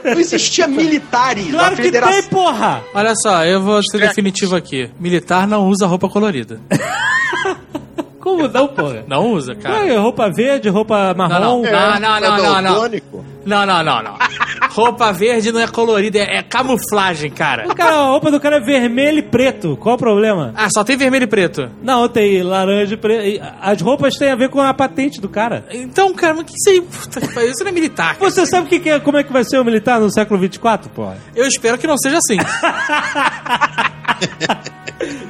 Não existia militares Claro na que federação. tem, porra! Olha só, eu vou ser definitivo aqui. Militar não usa roupa colorida. Como não, porra? Não usa, cara. É, roupa verde, roupa marrom. Não, não. É, não, não, não, não. Não, não, não, não. Roupa verde não é colorida, é, é camuflagem, cara. O cara, a roupa do cara é vermelho e preto. Qual o problema? Ah, só tem vermelho e preto. Não, tem laranja e preto. As roupas têm a ver com a patente do cara. Então, cara, mas que isso aí? Puta que pariu, Isso não é militar. cara. Você sabe o que que é, como é que vai ser o militar no século 24, porra? Eu espero que não seja assim.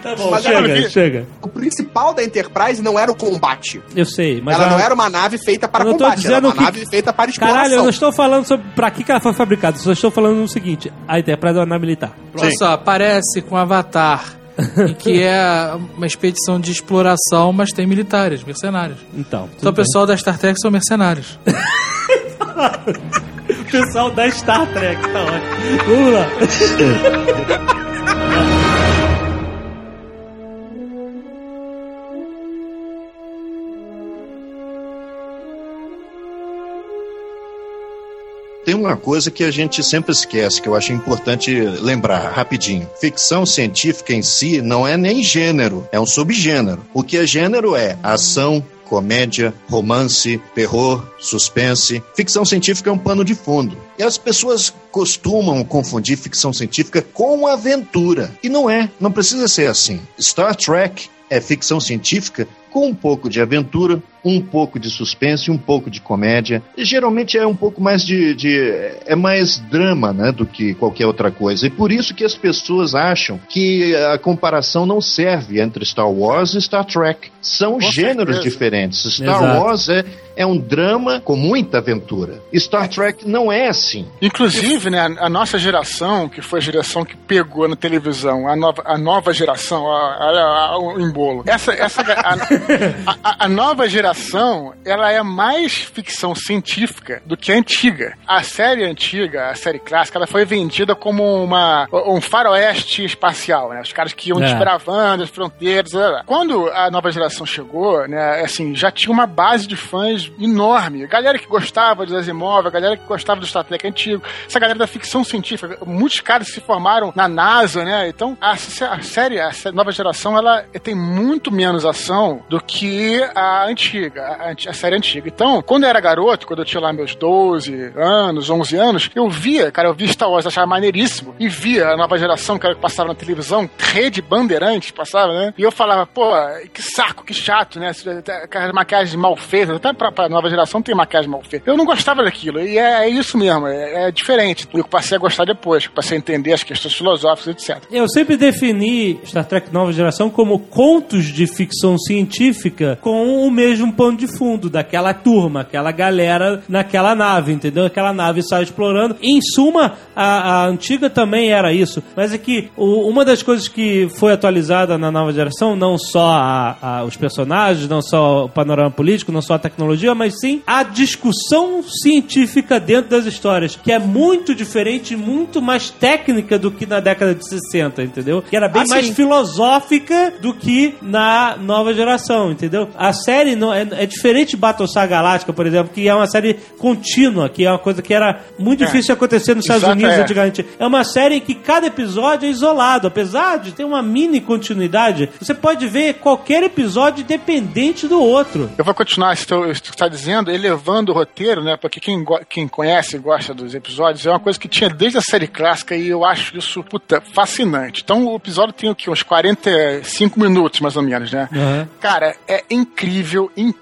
Tá bom, Mas chega, aqui. chega. O principal da Enterprise não era o combate. Eu sei, mas ela a- não era uma nave feita para Eu não tô combate, era dizendo uma que- nave feita para exploração. Caralho, eu não estou falando sobre pra que que ela foi fabricada, só estou falando no seguinte: a Enterprise é uma nave militar. Olha só, parece com Avatar, que é uma expedição de exploração, mas tem militares, mercenários. Então, Então o pessoal da Star Trek são mercenários. o pessoal da Star Trek, tá ótimo. Vamos lá. Tem uma coisa que a gente sempre esquece, que eu acho importante lembrar rapidinho. Ficção científica em si não é nem gênero, é um subgênero. O que é gênero é ação, comédia, romance, terror, suspense. Ficção científica é um pano de fundo. E as pessoas costumam confundir ficção científica com aventura. E não é, não precisa ser assim. Star Trek é ficção científica com um pouco de aventura, um pouco de suspense, um pouco de comédia. E geralmente é um pouco mais de, de é mais drama, né, do que qualquer outra coisa. E por isso que as pessoas acham que a comparação não serve entre Star Wars e Star Trek. São gêneros certeza. diferentes. Star Exato. Wars é, é um drama com muita aventura. Star Trek não é assim. Inclusive, né, a a nossa geração, que foi a geração que pegou na televisão, a nova, a nova geração, olha o embolo. Essa, essa, a, a- a nova geração, ela é mais ficção científica do que a antiga. A série antiga, a série clássica, ela foi vendida como uma, um faroeste espacial, né? Os caras que iam É. desbravando as fronteiras. blá, blá. Quando a nova geração chegou, né, assim, já tinha uma base de fãs enorme. Galera que gostava de Asimov, a galera que gostava do Star Trek antigo, essa galera da ficção científica, muitos caras se formaram na NASA, né? Então, a, a série, a nova geração, ela tem muito menos ação do que a antiga, a, anti- a série antiga. Então, quando eu era garoto, quando eu tinha lá meus 12 anos, 11 anos, eu via, cara, eu via Star Wars, achava maneiríssimo, e via a nova geração, que era que passava na televisão, rede bandeirantes passava, né? E eu falava, pô, que saco, que chato, né? Aquelas maquiagens mal feitas, até pra, pra nova geração tem maquiagem mal feita. Eu não gostava daquilo, e é, é isso mesmo, é, é diferente. Eu passei a gostar depois, passei a entender as questões filosóficas, etc. Eu sempre defini Star Trek Nova Geração como contos de ficção científica com o mesmo pano de fundo daquela turma, aquela galera naquela nave, entendeu? Aquela nave sai explorando. Em suma, a, a antiga também era isso. Mas é que o- uma das coisas que foi atualizada na nova geração, não só a- a- os personagens, não só o panorama político, não só a tecnologia, mas sim a discussão científica dentro das histórias, que é muito diferente, muito mais técnica do que na década de 60, entendeu? Que era bem Ah, mais filosófica do que na nova geração, entendeu? A série não, é, é diferente de Battlestar Galáctica, por exemplo, que é uma série contínua, que é uma coisa que era muito É. difícil de acontecer nos Estados Exato, Unidos é. antigamente. É uma série em que cada episódio é isolado, apesar de ter uma mini continuidade. Você pode ver qualquer episódio independente do outro. Eu vou continuar isso que está dizendo, elevando o roteiro, né? Porque quem, quem conhece e gosta dos episódios é uma coisa que tinha desde a série clássica e eu acho isso, puta, fascinante. Então o episódio tem o quê? Uns 45 minutos, mais ou menos, né? Uhum. Cara, é incrível, incrível,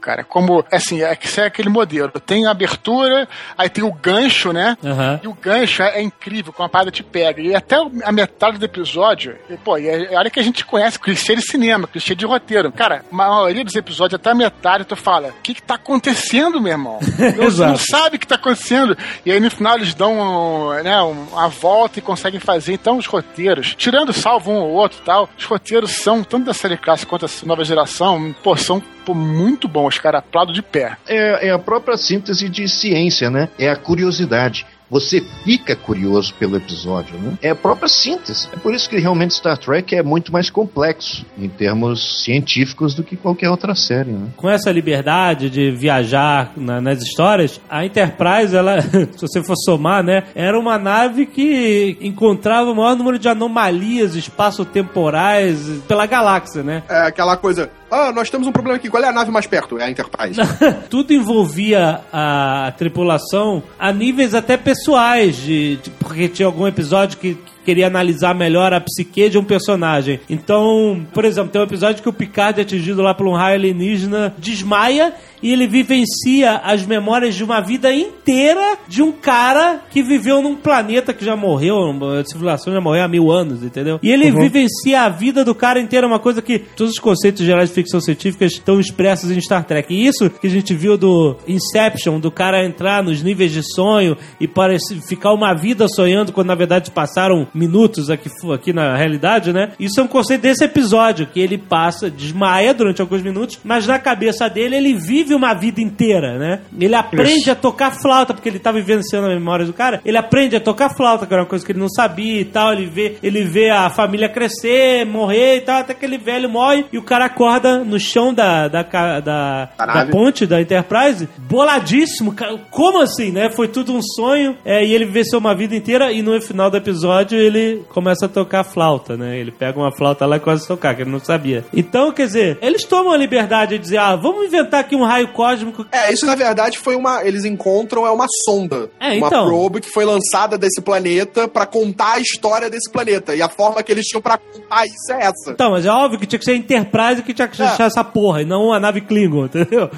cara. Como, assim, é, que é aquele modelo. Tem a abertura, aí tem o gancho, né? Aham. E o gancho é, é incrível, como a parada te pega. E até a metade do episódio, e, pô, e é, olha que a gente conhece clichê de cinema, clichê de roteiro. Cara, a maioria dos episódios, até a metade, tu fala, o que que tá acontecendo, meu irmão? Você Exato. não sabe o que tá acontecendo. E aí no final eles dão né, uma volta e conseguem fazer. Então os roteiros, tirando salvo um ou outro e tal, os roteiros são, tanto da série clássica quanto da nova geração, pô, são pô, muito bons, cara. Aplaudo de pé. É, é a própria síntese de ciência, né? É a curiosidade. Você fica curioso pelo episódio, né? É a própria síntese. É por isso que realmente Star Trek é muito mais complexo em termos científicos do que qualquer outra série, né? Com essa liberdade de viajar na- nas histórias, a Enterprise, ela, se você for somar, né, era uma nave que encontrava o maior número de anomalias espaço-temporais pela galáxia, né? É aquela coisa, ah, nós temos um problema aqui, qual é a nave mais perto? É a Enterprise. Tudo envolvia a tripulação a níveis até pessoais, de, de- porque tinha algum episódio que, que queria analisar melhor a psique de um personagem. Então, por exemplo, tem um episódio que o Picard é atingido lá por um raio alienígena, desmaia e ele vivencia as memórias de uma vida inteira de um cara que viveu num planeta que já morreu, a civilização já morreu há mil anos, entendeu? E ele vivencia a vida do cara inteira, uma coisa que todos os conceitos gerais de ficção científica estão expressos em Star Trek. E isso que a gente viu do Inception, do cara entrar nos níveis de sonho e parece ficar uma vida sonhando quando na verdade passaram minutos aqui, aqui na realidade, né? Isso é um conceito desse episódio, que ele passa, desmaia durante alguns minutos, mas na cabeça dele ele vive uma vida inteira, né? Ele aprende a tocar flauta, porque ele tá vivenciando a memória do cara, ele aprende a tocar flauta, que era uma coisa que ele não sabia e tal, ele vê, ele vê a família crescer, morrer e tal, até que ele velho morre e o cara acorda no chão da, da, da, Da ponte da Enterprise, boladíssimo, cara, como assim, né? Foi tudo um sonho, é, e ele vivenciou uma vida inteira e no final do episódio ele começa a tocar flauta, né? Ele pega uma flauta lá e começa a tocar, que ele não sabia. Então, quer dizer, eles tomam a liberdade de dizer, ah, vamos inventar aqui um raio cósmico É, isso na verdade foi uma. Eles encontram é uma sonda. É, uma então. probe que foi lançada desse planeta pra contar a história desse planeta. E a forma que eles tinham pra contar isso é essa. Então, mas é óbvio que tinha que ser a Enterprise que tinha que achar essa porra, e não a nave Klingon, entendeu?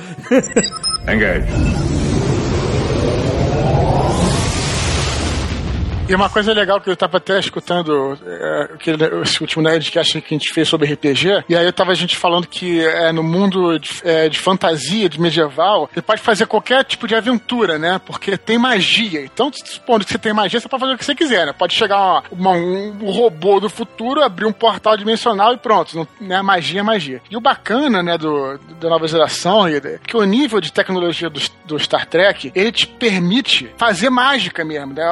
Engage. E uma coisa legal que eu tava até escutando é, aquele, esse último Nerdcast que a gente fez sobre RPG, e aí eu tava a gente falando que é, no mundo de, é, de fantasia, de medieval, você pode fazer qualquer tipo de aventura, né? Porque tem magia. Então, supondo que você tem magia, você pode fazer o que você quiser, né? Pode chegar uma- uma- um, robô do futuro, abrir um portal dimensional e pronto. Não, né? Magia é magia. E o bacana, né, do, da nova geração, é que o nível de tecnologia do, do Star Trek, ele te permite fazer mágica mesmo, né?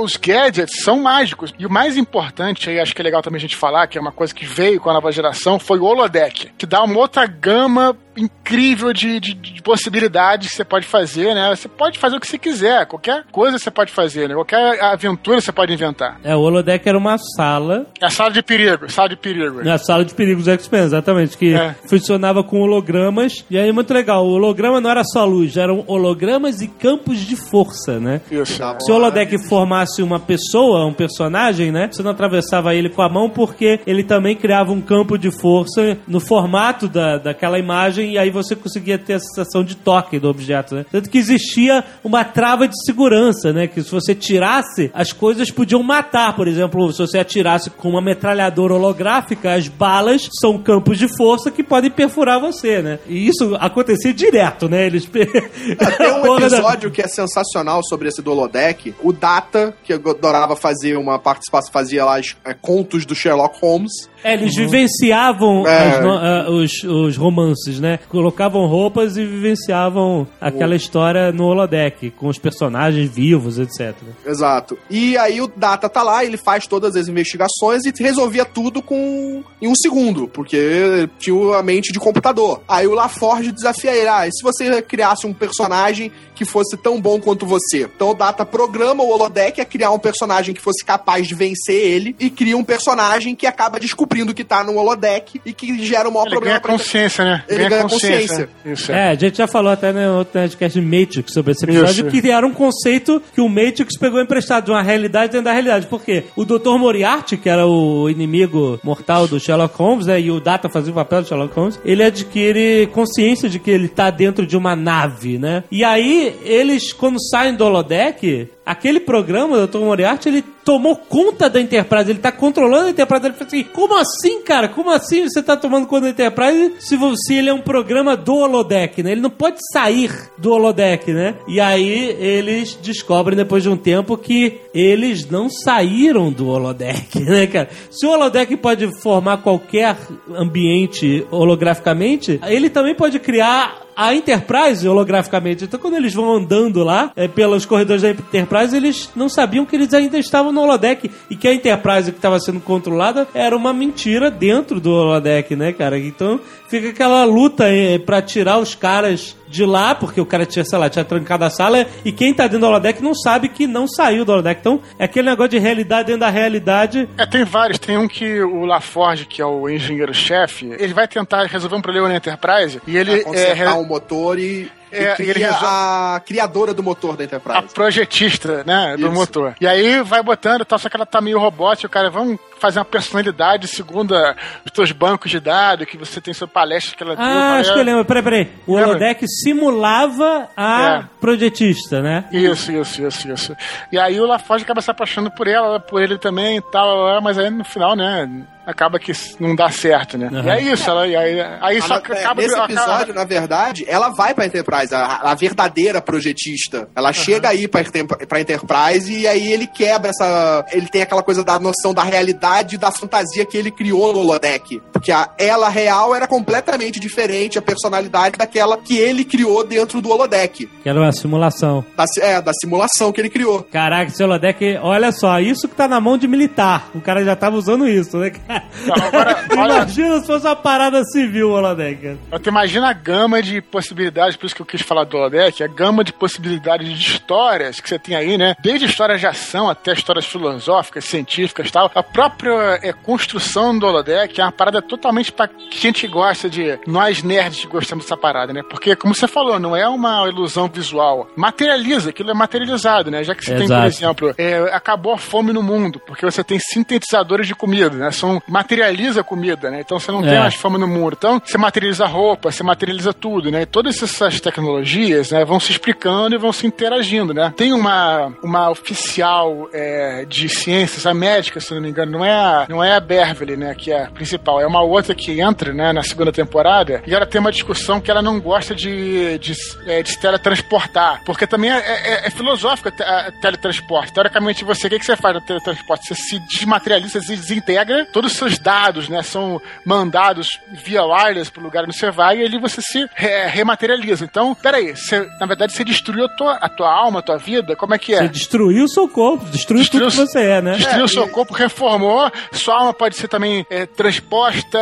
Os gadgets são mágicos. E o mais importante, aí acho que é legal também a gente falar, que é uma coisa que veio com a nova geração, foi o holodeck, que dá uma outra gama incrível de, de- de possibilidades que você pode fazer, né? Você pode fazer o que você quiser, qualquer coisa você pode fazer, né? Qualquer aventura você pode inventar. É, o holodeck era uma sala É a sala de perigo, sala de perigo. Na sala de perigos do X-Men, exatamente. Que É. funcionava com hologramas. E aí, muito legal. O holograma não era só luz, eram hologramas e campos de força, né? Isso. Se o holodeck formasse uma pessoa, um personagem, né? Você não atravessava ele com a mão porque ele também criava um campo de força no formato da, daquela imagem e aí você conseguia ter a sensação de toque do objeto, né? Tanto que existia uma trava de segurança, né? Que se você tirasse, as coisas podiam matar. Por exemplo, se você atirasse com uma metralhadora holográfica, as balas são campos de força que podem perfurar você, né? E isso acontecia direto, né? Eles... Tem um episódio que é sensacional sobre esse do holodeck. O Data, que eu adorava fazer uma participação, fazia lá os, é, contos do Sherlock Holmes. É, eles vivenciavam É. as ah, os, os romances, né? Colocavam roupas e vivenciavam aquela história no holodeck, com os personagens vivos, etc. Exato. E aí o Data tá lá, ele faz todas as investigações e resolvia tudo com em um segundo, porque tinha a mente de computador. Aí o LaForge desafia ele, ah, e se você criasse um personagem que fosse tão bom quanto você? Então o Data programa o holodeck a criar um personagem que fosse capaz de vencer ele e cria um personagem que acaba descobrindo que tá no holodeck e que gera o maior Ele problema ganha pra consciência, né? ele ganha, consciência. Isso é. É, a gente já falou até no outro podcast Matrix sobre esse episódio, Isso. que era um conceito que o Matrix pegou emprestado de uma realidade dentro da realidade. Por quê? O Dr. Moriarty, que era o inimigo mortal do Sherlock Holmes, né, e o Data fazia o papel do Sherlock Holmes, ele adquire consciência de que ele tá dentro de uma nave, né? E aí, eles, quando saem do holodeck, aquele programa, Dr. Moriarty, ele tomou conta da Enterprise, ele tá controlando a Enterprise. Ele fala assim: como assim, cara? Como assim você tá tomando conta da Enterprise se, vo- se ele é um programa do holodeck, né? Ele não pode sair do holodeck, né? E aí eles descobrem depois de um tempo que eles não saíram do holodeck, né, cara? Se o holodeck pode formar qualquer ambiente holograficamente, ele também pode criar a Enterprise holograficamente. Então, quando eles vão andando lá é, pelos corredores da Enterprise, eles não sabiam que eles ainda estavam no holodeck e que a Enterprise que estava sendo controlada era uma mentira dentro do holodeck, né, cara? Então, fica aquela luta é, pra tirar os caras de lá, porque o cara tinha, sei lá, tinha trancado a sala e quem tá dentro do holodeck não sabe que não saiu do holodeck. Então, é aquele negócio de realidade dentro da realidade. É, tem vários. Tem um que o LaForge, que é o engenheiro-chefe, ele vai tentar resolver um problema na Enterprise e ele é, consertar re- um motor e, É, e ele resol- a criadora do motor da a Enterprise. projetista, né, do Isso. motor. E aí vai botando tal, só que ela tá meio robótica, o cara, vamos fazer uma personalidade segundo a- os teus bancos de dados que você tem sua palestra que ela deu. Ah, acho é- que eu lembro. Peraí, peraí. O holodeck simulava a É. projetista, né? Isso, isso, isso, isso. E aí o LaForge acaba se apaixonando por ela, por ele também e tal, mas aí no final, né, acaba que não dá certo, né? E é isso, ela, e aí, aí só Ah, que é, acaba... Nesse acaba- episódio, na verdade, ela vai pra Enterprise, a, a verdadeira projetista. Ela chega aí pra, pra Enterprise e aí ele quebra essa. Ele tem aquela coisa da noção da realidade e da fantasia que ele criou no holodeck. Porque a ela real era completamente diferente, a personalidade daquela que ele criou dentro do holodeck. Que era uma simulação. Da, é, da simulação que ele criou. Caraca, esse holodeck, olha só, isso que tá na mão de militar. O cara já tava usando isso, né, cara? Não, agora, olha, Imagina se fosse uma parada civil o holodeck. tu imagina a gama de possibilidades, por isso que eu quis falar do holodeck, a gama de possibilidades de histórias que você tem aí, né? Desde histórias de ação até histórias filosóficas, científicas e tal. A própria é, construção do holodeck é uma parada totalmente pra gente que gosta de... Nós nerds que gostamos dessa parada, né? Porque, como você falou, não é uma ilusão visual. Materializa, aquilo é materializado, né? Já que você tem, por Exato. exemplo, é, acabou a fome no mundo, porque você tem sintetizadores de comida, né? São, materializa a comida, né? Então você não tem É. mais fome no mundo. Então você materializa roupa, você materializa tudo, né? E todas essas tecnologias né, vão se explicando e vão se interagindo, né? Tem uma, uma oficial é, de ciências, a médica, se não me engano, não é, a, não é a Beverly, né? Que é a principal, é uma outra que entra, né? Na segunda temporada e ela tem uma discussão que ela não gosta de, de, é, de se teletransportar, porque também é, é- é filosófico a teletransporte. Teoricamente, você, o que, que você faz no teletransporte? Você se desmaterializa, se desintegra, todos os seus dados, né, são mandados via wireless pro lugar onde você vai e ali você se re- rematerializa. Então, peraí, você, na verdade, você destruiu a tua, a tua alma, a tua vida? Como é que é? Você destruiu o seu corpo, destruiu Destruiu tudo que você é, né? Destruiu É, o seu e- corpo, reformou, sua alma pode ser também é, transposta.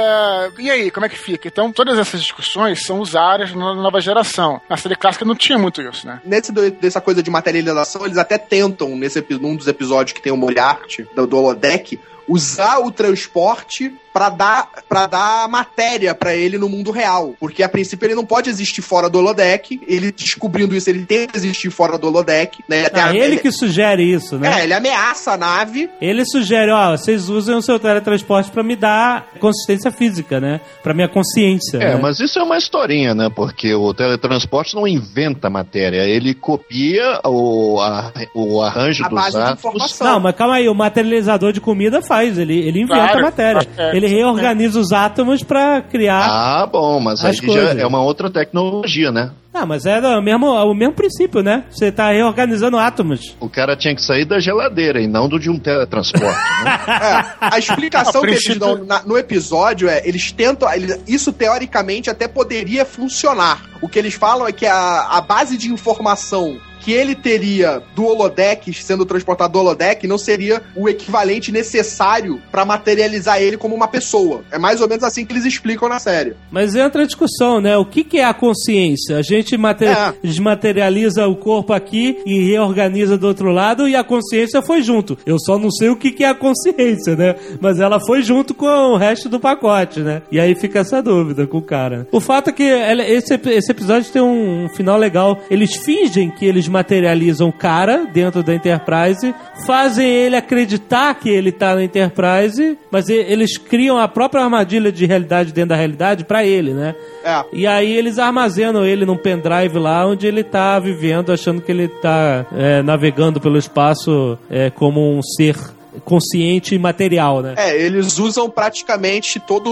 E aí, como é que fica? Então, todas essas discussões são usadas na nova geração. Na série clássica não tinha muito isso, né? Nesse dessa coisa de materialização, eles até tentam, nesse, num dos episódios que tem o Moriarty, do, do holodeck, usar o transporte pra dar para dar matéria pra ele no mundo real, porque a princípio ele não pode existir fora do holodeck. Ele descobrindo isso, ele tenta existir fora do holodeck, né? Até Ah, a- ele que sugere isso, né? É, ele ameaça a nave. Ele sugere, ó, vocês usem o seu teletransporte pra me dar consistência física, né? Pra minha consciência. É, né? mas isso é uma historinha, né? Porque o teletransporte não inventa matéria, ele copia o, a- o arranjo A dos base de informação. Não, mas calma aí, o materializador de comida faz, ele, ele inventa Claro, a matéria. é, ele reorganiza os átomos pra criar. Ah, bom, mas aí As já coisas. é uma outra tecnologia, né? Ah, mas é o mesmo, o mesmo princípio, né? Você tá reorganizando átomos. O cara tinha que sair da geladeira e não do de um teletransporte. né? É, a explicação A que eles dão na- no episódio é: eles tentam. eles- isso teoricamente até poderia funcionar. O que eles falam é que a, a base de informação que ele teria do holodeck, sendo transportado do holodeck, não seria o equivalente necessário pra materializar ele como uma pessoa. É mais ou menos assim que eles explicam na série. Mas entra a discussão, né? O que, que é a consciência? A gente mate- É. desmaterializa o corpo aqui e reorganiza do outro lado e a consciência foi junto. Eu só não sei o que, que é a consciência, né? Mas ela foi junto com o resto do pacote, né? E aí fica essa dúvida com o cara. O fato é que esse episódio tem um, um final legal. Eles fingem que eles materializam o cara dentro da Enterprise, fazem ele acreditar que ele tá na Enterprise, mas eles criam a própria armadilha de realidade dentro da realidade pra ele, né? É. E aí eles armazenam ele num pendrive lá onde ele tá vivendo, achando que ele tá é, navegando pelo espaço é, como um ser consciente e material, né? É, eles usam praticamente toda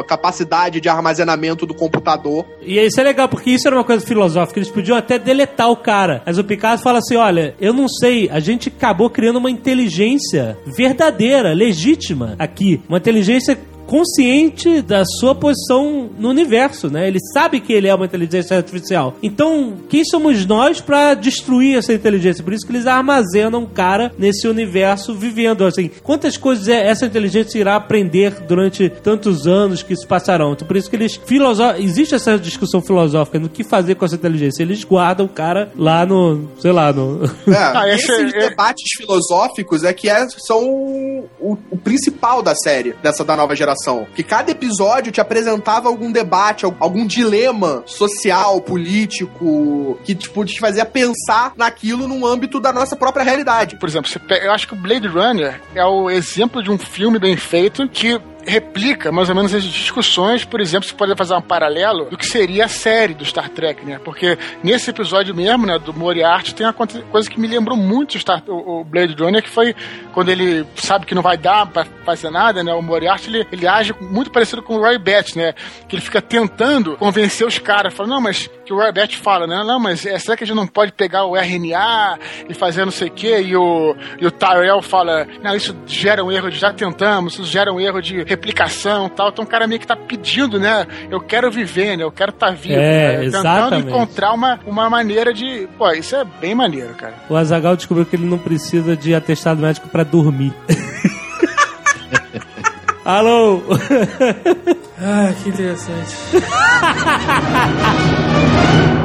a capacidade de armazenamento do computador. E isso é legal, porque isso era uma coisa filosófica. Eles podiam até deletar o cara. Mas o Picasso fala assim: olha, eu não sei, a gente acabou criando uma inteligência verdadeira, legítima aqui. Uma inteligência consciente da sua posição no universo, né? Ele sabe que ele é uma inteligência artificial. Então, quem somos nós pra destruir essa inteligência? Por isso que eles armazenam um cara nesse universo vivendo assim. Quantas coisas é- essa inteligência irá aprender durante tantos anos que se passarão? Então, por isso que eles filoso... existe essa discussão filosófica no que fazer com essa inteligência. Eles guardam o cara lá no, sei lá, no É, Ah, esse esses é- debates filosóficos é que é- são o- o principal da série, dessa da nova geração. Que cada episódio te apresentava algum debate, al- algum dilema social, político, que tipo, te fazia pensar naquilo num âmbito da nossa própria realidade. Por exemplo, eu acho que o Blade Runner é o exemplo de um filme bem feito que replica mais ou menos as discussões, por exemplo, você pode fazer um paralelo do que seria a série do Star Trek, né? Porque nesse episódio mesmo, né, do Moriarty, tem uma coisa que me lembrou muito Star, o, o Blade Runner, que foi quando ele sabe que não vai dar pra fazer nada, né? O Moriarty, ele, ele age muito parecido com o Roy Batty, né? Que ele fica tentando convencer os caras, falando, não, mas que o Batty fala, né? Não, mas é, será que a gente não pode pegar o RNA e fazer não sei o quê? E o, e o Tyrell fala, não, isso gera um erro de já tentamos, isso gera um erro de replicação e tal. Então o cara meio que tá pedindo, né? Eu quero viver, né? Eu quero estar tá vivo. É, né? Tentando encontrar uma, uma maneira de. Pô, isso é bem maneiro, cara. O Azagal descobriu que ele não precisa de atestado médico pra dormir. Alô? Ah, que interessante.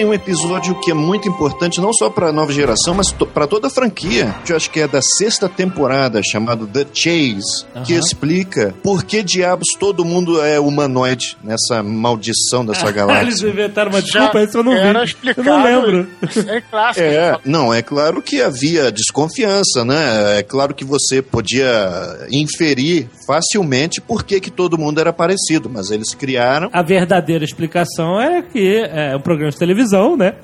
Tem um episódio que é muito importante, não só para a nova geração, mas para toda a franquia. Que eu acho que é da sexta temporada, chamado The Chase, que explica por que diabos todo mundo é humanoide nessa maldição dessa Eles galáxia. inventaram uma Já desculpa, isso eu não era vi. Eu não lembro. É clássico. É, não, é claro que havia desconfiança, né? É claro que você podia inferir facilmente por que, que todo mundo era parecido, mas eles criaram. A verdadeira explicação é que é um programa de televisão, né?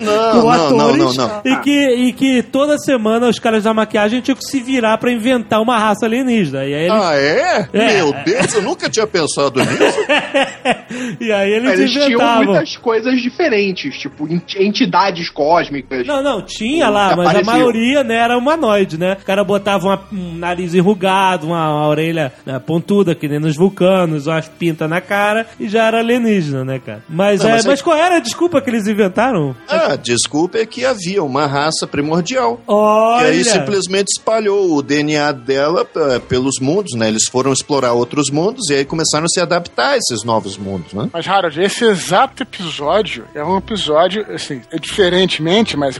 Não, Com não, não, atores. não, não. E que, e que toda semana os caras da maquiagem tinham que se virar pra inventar uma raça alienígena. E aí eles, Ah, é? É. Meu Deus, eu nunca tinha pensado nisso. e aí eles, Eles tinham inventavam. muitas coisas diferentes, tipo ent- entidades cósmicas. Não, não, tinha lá, mas a maioria né, era humanoide, né? O cara botava uma- um nariz enrugado, uma, uma orelha né, pontuda, que nem nos vulcanos, umas pintas na cara, e já era alienígena, né, cara? Mas, Não, é, mas mas, é- qual era a desculpa que eles inventaram? Ah, desculpa, é que havia uma raça primordial. Olha! E aí simplesmente espalhou o DNA dela eh, pelos mundos, né? Eles foram explorar outros mundos e aí começaram a se adaptar a esses novos mundos, né? Mas, Harold, esse exato episódio é um episódio, assim, é diferentemente, mas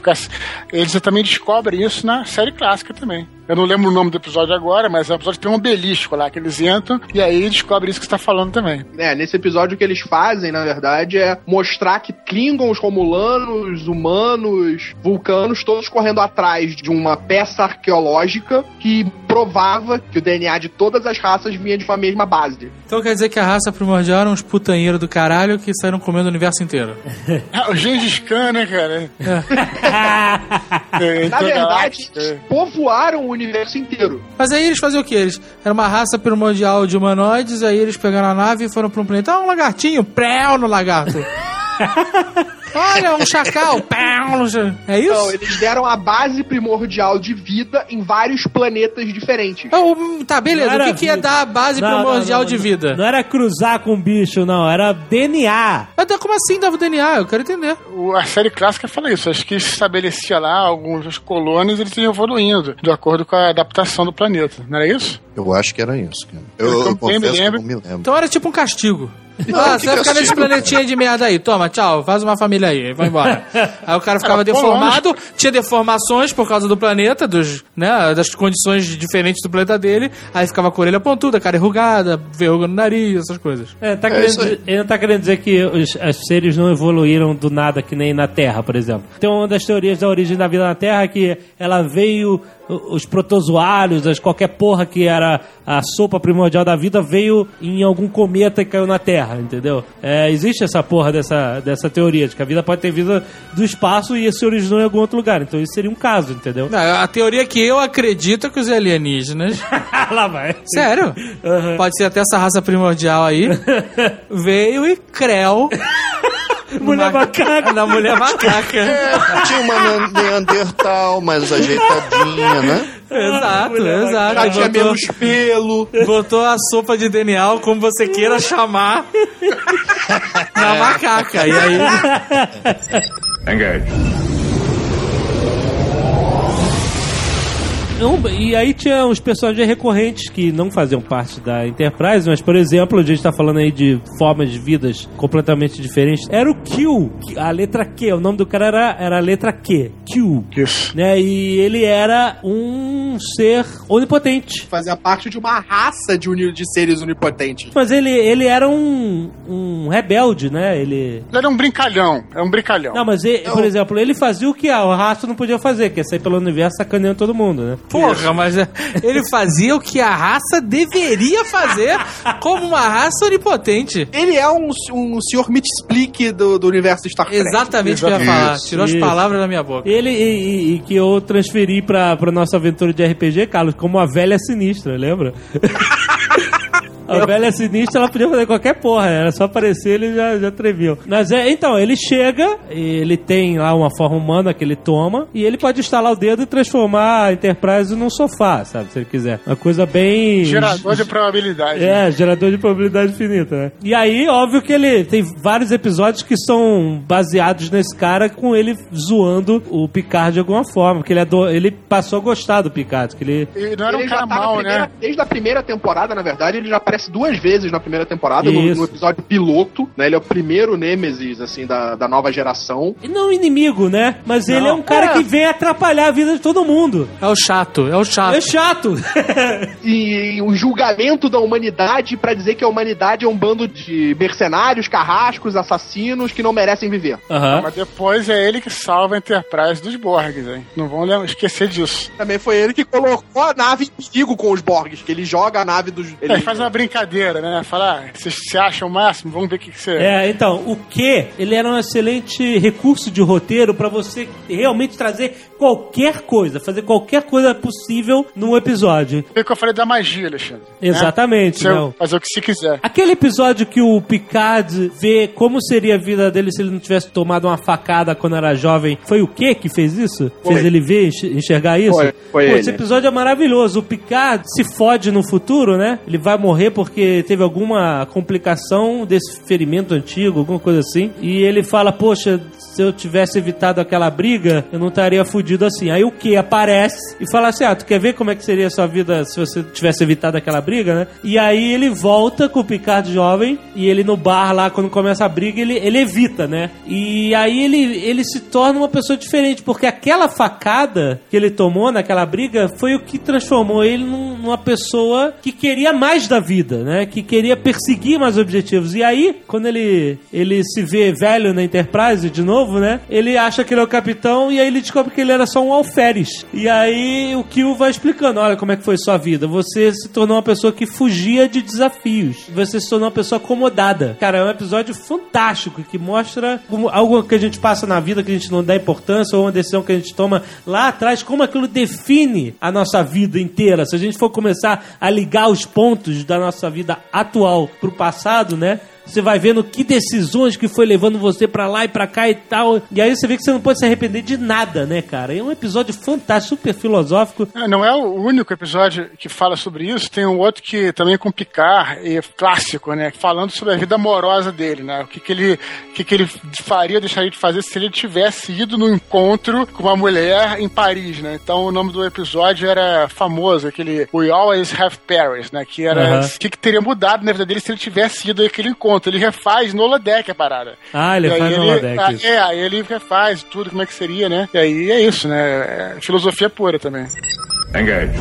eles também descobrem isso na série clássica também. Eu não lembro o nome do episódio agora, mas é um episódio que tem um obelisco lá, que eles entram e aí descobrem isso que você tá falando também. É, nesse episódio o que eles fazem, na verdade, é mostrar que Klingons, Romulanos, humanos, vulcanos, todos correndo atrás de uma peça arqueológica que provava que o DNA de todas as raças vinha de uma mesma base. Então quer dizer que a raça primordial eram uns putanheiros do caralho que saíram comendo o universo inteiro. Ah, o Gengis Khan, né, cara? É, Na então, verdade, eles povoaram o universo inteiro. Mas aí eles faziam o quê? Eles era uma raça primordial de humanoides, aí eles pegaram a nave e foram pra um planeta. Ah, um lagartinho, préu no lagarto. Olha, um chacal. É isso? Não, eles deram a base primordial de vida em vários planetas diferentes. Oh, tá, beleza. O que, que é vida. dar a base Não, não, primordial não, de não. vida? Não era cruzar com bicho, não. Era DNA. Mas então, como assim dava o DNA? Eu quero entender. O- a série clássica fala isso. Acho que se estabelecia lá alguns colônios eles iam evoluindo de acordo com a adaptação do planeta. Não era isso? Eu acho que era isso, cara. Eu, Eu eu me confesso que não me lembro. Então era tipo um castigo. Não, ah, você vai ficar nesse planetinha de merda aí. Toma, tchau, faz uma família aí, vai embora. Aí o cara ficava Era deformado, tinha deformações por causa do planeta, dos, né, das condições diferentes do planeta dele. Aí ficava com a orelha pontuda, cara enrugada, verruga no nariz, essas coisas. É, tá É querendo, ele não tá querendo dizer que os, os seres não evoluíram do nada, que nem na Terra, por exemplo. Tem uma das teorias da origem da vida na Terra que ela veio, os protozoários, as, qualquer porra que era a sopa primordial da vida, veio em algum cometa e caiu na Terra, entendeu? É, existe essa porra dessa, dessa teoria, de que a vida pode ter vida do espaço e se originou em algum outro lugar. Então isso seria um caso, entendeu? Não, a teoria que eu acredito é que os alienígenas. Lá vai. Sério? Aham. Pode ser até essa raça primordial aí. veio e creu. Mulher macaca. Na mulher macaca. É, tinha uma Neandertal mais ajeitadinha, né? Exato, mulher exato. Já tinha Botou- menos pelo. Botou a sopa de DNA, como você queira chamar, na macaca. E aí, Engage. E aí tinha uns personagens recorrentes que não faziam parte da Enterprise, mas, por exemplo, a gente tá falando aí de formas de vidas completamente diferentes. Era o Q, a letra Q, o nome do cara era, era a letra Q, Q. Isso. Né? E ele era um ser onipotente. Fazia parte de uma raça de, uni- de seres onipotentes. Mas ele, ele era um, um rebelde, né? Ele. Ele era um brincalhão. É um brincalhão. Não, mas ele, por exemplo, ele fazia o que a raça não podia fazer, que é sair pelo universo sacaneando todo mundo, né? Porra, mas é- ele fazia o que a raça deveria fazer como uma raça onipotente. Ele é um, um senhor Mitsplick do, do universo Star Trek. Exatamente o que eu ia falar. Isso, Tirou as isso. palavras da minha boca. Ele e, e- e que eu transferi pra, pra nossa aventura de RPG, Carlos, como a velha sinistra, lembra? A velha sinistra, ela podia fazer qualquer porra, era só aparecer ele já, já treviam. Mas é, então, ele chega, ele tem lá uma forma humana que ele toma, e ele pode estalar o dedo e transformar a Enterprise num sofá, sabe, se ele quiser. Uma coisa bem... Gerador de probabilidade. É, gerador de probabilidade infinita, né? E aí, óbvio que ele tem vários episódios que são baseados nesse cara com ele zoando o Picard de alguma forma, porque ele, ado- ele passou a gostar do Picard, que ele... Ele não era Ele um cara tá primeira- né? Desde a primeira temporada, na verdade, ele já aparece duas vezes na primeira temporada, no, no episódio piloto, né? Ele é o primeiro Nemesis, assim, da, da nova geração. e Não inimigo, né? Mas ele é um cara É. que vem atrapalhar a vida de todo mundo. É o chato, é o chato. É chato. E um julgamento da humanidade pra dizer que a humanidade é um bando de mercenários, carrascos, assassinos que não merecem viver. Aham. Mas depois é ele que salva a Enterprise dos Borgs, hein? Não vão esquecer disso. Também foi ele que colocou a nave em perigo com os Borgs, que ele joga a nave dos. Ele Ele faz uma brincadeira, né? Fala, ah, vocês se acham o máximo? Vamos ver o que, você É, então, o que ele era um excelente recurso de roteiro pra você realmente trazer qualquer coisa, fazer qualquer coisa possível num episódio. Foi o que eu falei da magia, Alexandre. né? Exatamente, não. fazer o que você quiser. Aquele episódio que o Picard vê como seria a vida dele se ele não tivesse tomado uma facada quando era jovem, foi o que que fez isso? Foi. Fez ele ver, enx- enxergar isso? Foi, foi Pô, ele. Esse episódio é maravilhoso. O Picard se fode no futuro, né? Ele vai morrer porque teve alguma complicação desse ferimento antigo, alguma coisa assim. E ele fala, poxa, se eu tivesse evitado aquela briga, eu não estaria fudido assim. Aí o que aparece e fala assim: Ah, tu quer ver como é que seria a sua vida se você tivesse evitado aquela briga, né? E aí ele volta com o Picard jovem e ele no bar lá, quando começa a briga, ele, ele evita, né? E aí ele, ele se torna uma pessoa diferente, porque aquela facada que ele tomou naquela briga foi o que transformou ele num- numa pessoa que queria mais da vida, né? Que queria perseguir mais objetivos. E aí, quando ele, ele se vê velho na Enterprise de novo, né? Ele acha que ele é o capitão e aí ele descobre que ele era só um alferes. E aí o Kill vai explicando: olha como é que foi sua vida. Você se tornou uma pessoa que fugia de desafios. Você se tornou uma pessoa acomodada. Cara, é um episódio fantástico que mostra como algo que a gente passa na vida que a gente não dá importância ou uma decisão que a gente toma lá atrás, como aquilo define a nossa vida inteira. Se a gente for começar a ligar os pontos da nossa vida atual pro passado, né? Você vai vendo que decisões que foi levando você pra lá e pra cá e tal. E aí você vê que você não pode se arrepender de nada, né, cara? É um episódio fantástico, super filosófico. É, Não é o único episódio que fala sobre isso, tem um outro que também é com Picard, e é clássico, né? Falando sobre a vida amorosa dele, né? O que, que, ele, o que, que ele faria, deixaria de fazer se ele tivesse ido no encontro com uma mulher em Paris, né? Então o nome do episódio era famoso, aquele We Always Have Paris, né? Que era o que, que teria mudado na vida dele se ele tivesse ido àquele encontro. Ele refaz no holodeck a parada. Ah, ele E aí faz no holodeck. ah, isso. É, aí ele refaz tudo, como é que seria, né? E aí é isso, né? É filosofia pura também. Engage.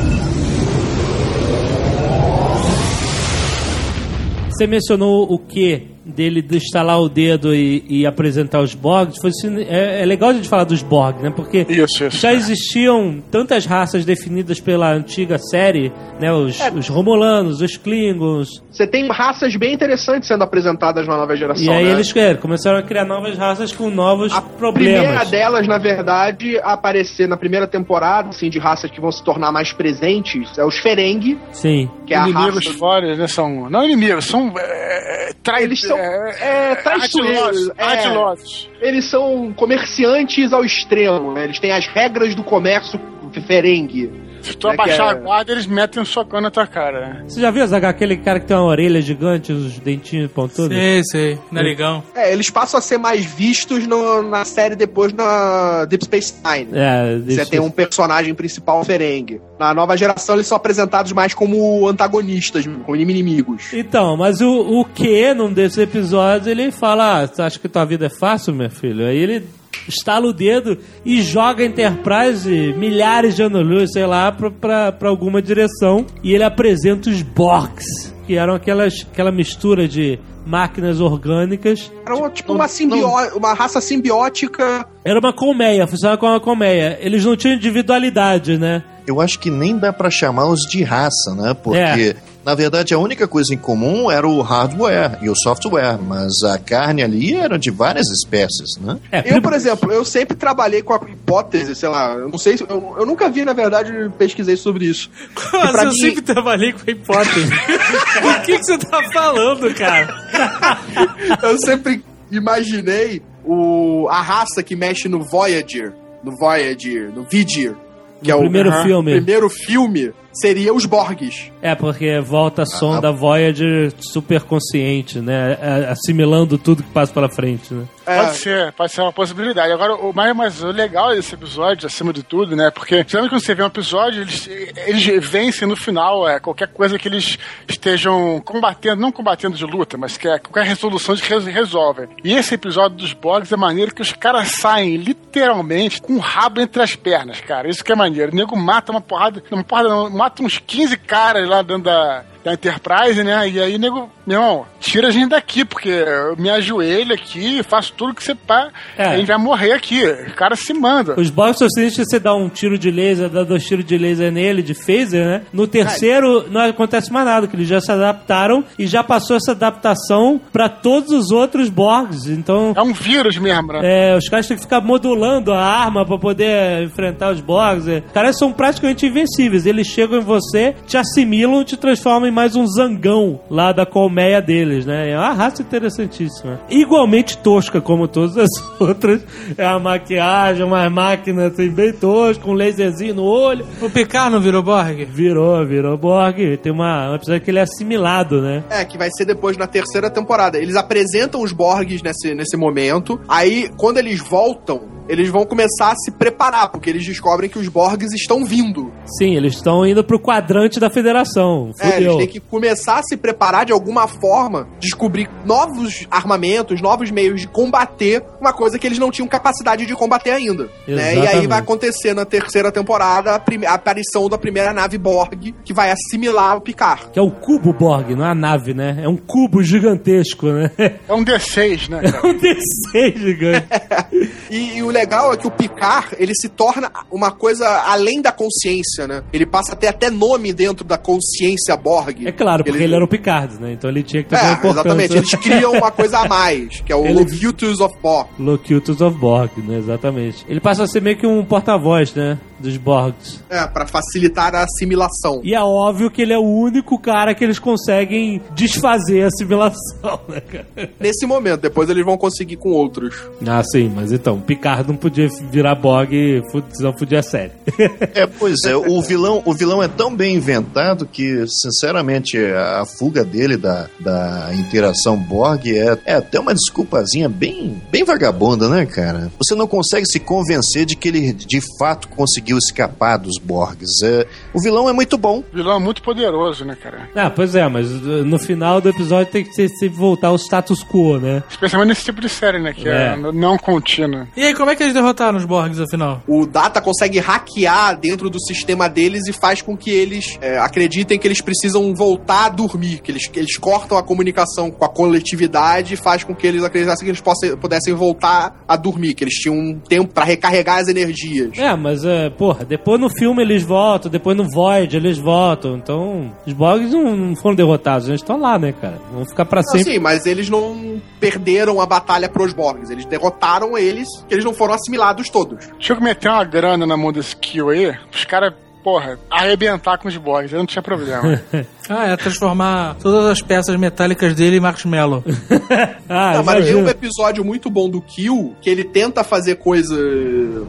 Você mencionou o que dele de estalar o dedo e, e apresentar os Borgs. Foi, assim, é, é legal a gente falar dos Borg, né? Porque Isso, isso. já existiam tantas raças definidas pela antiga série, né? Os, os Romulanos, os Klingons. Você tem raças bem interessantes sendo apresentadas na nova geração. E aí né? eles é, começaram a criar novas raças com novos A problemas. primeira delas, na verdade, a aparecer na primeira temporada, assim, de raças que vão se tornar mais presentes, é os Ferengi, Sim. que é a inimigos raça... fora, né? São. Não inimigos, são. É, trai, Eles são, é, traiçoeiros, atilosos, é. atilosos. Eles são comerciantes ao extremo, né? Eles têm as regras do comércio Ferengi. Se tu É abaixar é- a guarda, eles metem um socão na tua cara. né? Você já viu, Zaga, aquele cara que tem uma orelha gigante, os dentinhos pontudos? Sei, sei. Narigão. É, eles passam a ser mais vistos no- na série depois na Deep Space Nine. É, Você deixa- tem um personagem principal Ferengi. Na nova geração, eles são apresentados mais como antagonistas, como inimigos. Então, mas o, o que num desses episódios ele fala: ah, você acha que tua vida é fácil, meu filho? Aí ele estala o dedo e joga a Enterprise milhares de anos-luz, sei lá, pra, pra, pra alguma direção. E ele apresenta os Borgs, que eram aquelas, aquela mistura de máquinas orgânicas. Era uma, tipo uma, simbió- uma raça simbiótica. Era uma colmeia, funcionava como uma colmeia. Eles não tinham individualidade, né? Eu acho que nem dá pra chamá-los de raça, né? Porque, É. na verdade, a única coisa em comum era o hardware e o software, mas a carne ali era de várias espécies, né? É, Eu, por exemplo, eu sempre trabalhei com a hipótese, sei lá, eu não sei se. Eu, eu nunca vi, na verdade, pesquisei sobre isso. Mas eu mim- sempre trabalhei com a hipótese. o que, que você tá falando, cara? Eu sempre imaginei o, a raça que mexe no Voyager, no Voyager, no Vidir, que é o primeiro filme. primeiro filme, seria os Borgs. É, porque volta a sonda Voyager super consciente, né? É, Assimilando tudo que passa pela frente, né? É, Pode ser, pode ser uma possibilidade. Agora, o mais, mas o legal desse episódio, acima de tudo, né? Porque geralmente quando você vê um episódio, eles, eles vencem no final, é, qualquer coisa que eles estejam combatendo, não combatendo de luta, mas que é qualquer resolução de res, resolvem. E esse episódio dos Borgs é maneiro que os caras saem literalmente com o rabo entre as pernas, cara. Isso que é maneiro. O nego mata uma porrada, uma porrada não, mata uns 15 caras lá dentro da, da Enterprise, né? E aí, nego, meu irmão, tira a gente daqui, porque eu me ajoelho aqui, faço tudo que você pá, É. a gente vai morrer aqui. O cara se manda. Os seguintes que você dá um tiro de laser, dá dois tiros de laser nele, de phaser, né? No terceiro, não acontece mais nada, que eles já se adaptaram e já passou essa adaptação pra todos os outros Borgs. Então, É um vírus mesmo, né? É, os caras têm que ficar modulando a arma pra poder enfrentar os Borgs. É. Os caras são praticamente invencíveis. Eles chegam em você, te assimilam, te transformam mais um zangão lá da colmeia deles, né? É uma raça interessantíssima. Igualmente tosca, como todas as outras. É a maquiagem, uma máquina assim, bem tosca, um laserzinho no olho. O Picard não virou Borg? Virou, virou Borg. Tem uma, um episódio que ele é assimilado, né? É, que vai ser depois na terceira temporada. Eles apresentam os Borgs nesse, nesse momento. Aí, quando eles voltam, eles vão começar a se preparar, porque eles descobrem que os Borgs estão vindo. Sim, eles estão indo pro quadrante da federação. É, eles Fudeu. têm que começar a se preparar de alguma forma, descobrir novos armamentos, novos meios de combater uma coisa que eles não tinham capacidade de combater ainda. Né? E aí vai acontecer na terceira temporada a, a aparição da primeira nave Borg, que vai assimilar o Picard. Que é o cubo Borg, não é a nave, né? É um cubo gigantesco, né? É um D6, né? É cara? um D6 gigante. E, e o legal é que o Picard, ele se torna uma coisa além da consciência, né? Ele passa a ter até nome dentro da consciência Borg. É claro, porque ele, era o Picard, né? Então ele tinha que ter É, exatamente. Eles criam uma coisa a mais, que é o Ele- Locutus of Borg. Locutus of Borg, né? Exatamente. Ele passa a ser meio que um porta-voz, né? Dos Borgs. É, pra facilitar a assimilação. E é óbvio que ele é o único cara que eles conseguem desfazer a assimilação, né, cara? Nesse momento, depois eles vão conseguir com outros. Ah, sim, mas então, Picard não podia virar Borg, fu- senão podia sério. É, pois é, o vilão, o vilão é tão bem inventado que, sinceramente, a fuga dele da, da interação Borg é, é até uma desculpazinha bem, bem vagabunda, né, cara? Você não consegue se convencer de que ele de fato conseguiu escapar dos Borgs. É, o vilão é muito bom. O vilão é muito poderoso, né, cara? ah, pois é, mas uh, no final do episódio tem que sempre voltar ao status quo, né? Especialmente nesse tipo de série, né? Que é, É. não contínua. E aí, como é que eles derrotaram os Borgs, afinal? O Data consegue hackear dentro do sistema deles e faz com que eles é, acreditem que eles precisam voltar a dormir, que eles, que eles cortam a comunicação com a coletividade e faz com que eles acreditassem que eles possam, pudessem voltar a dormir, que eles tinham um tempo pra recarregar as energias. É, mas, uh, porra, depois no filme eles voltam, depois no Void eles voltam, então os Borgs não, não foram derrotados, eles estão lá, né, cara? Vão ficar pra Não, sempre. sim, mas eles não perderam a batalha pros Borgs. Eles derrotaram eles, que eles não foram assimilados todos. Deixa eu meter uma grana na mão desse Kill aí, os caras, porra, arrebentar com os Borgs, aí não tinha problema. Ah, é transformar todas as peças metálicas dele em marshmallow. Ah, Não, mas tem imagina. um episódio muito bom do Kill que ele tenta fazer coisa,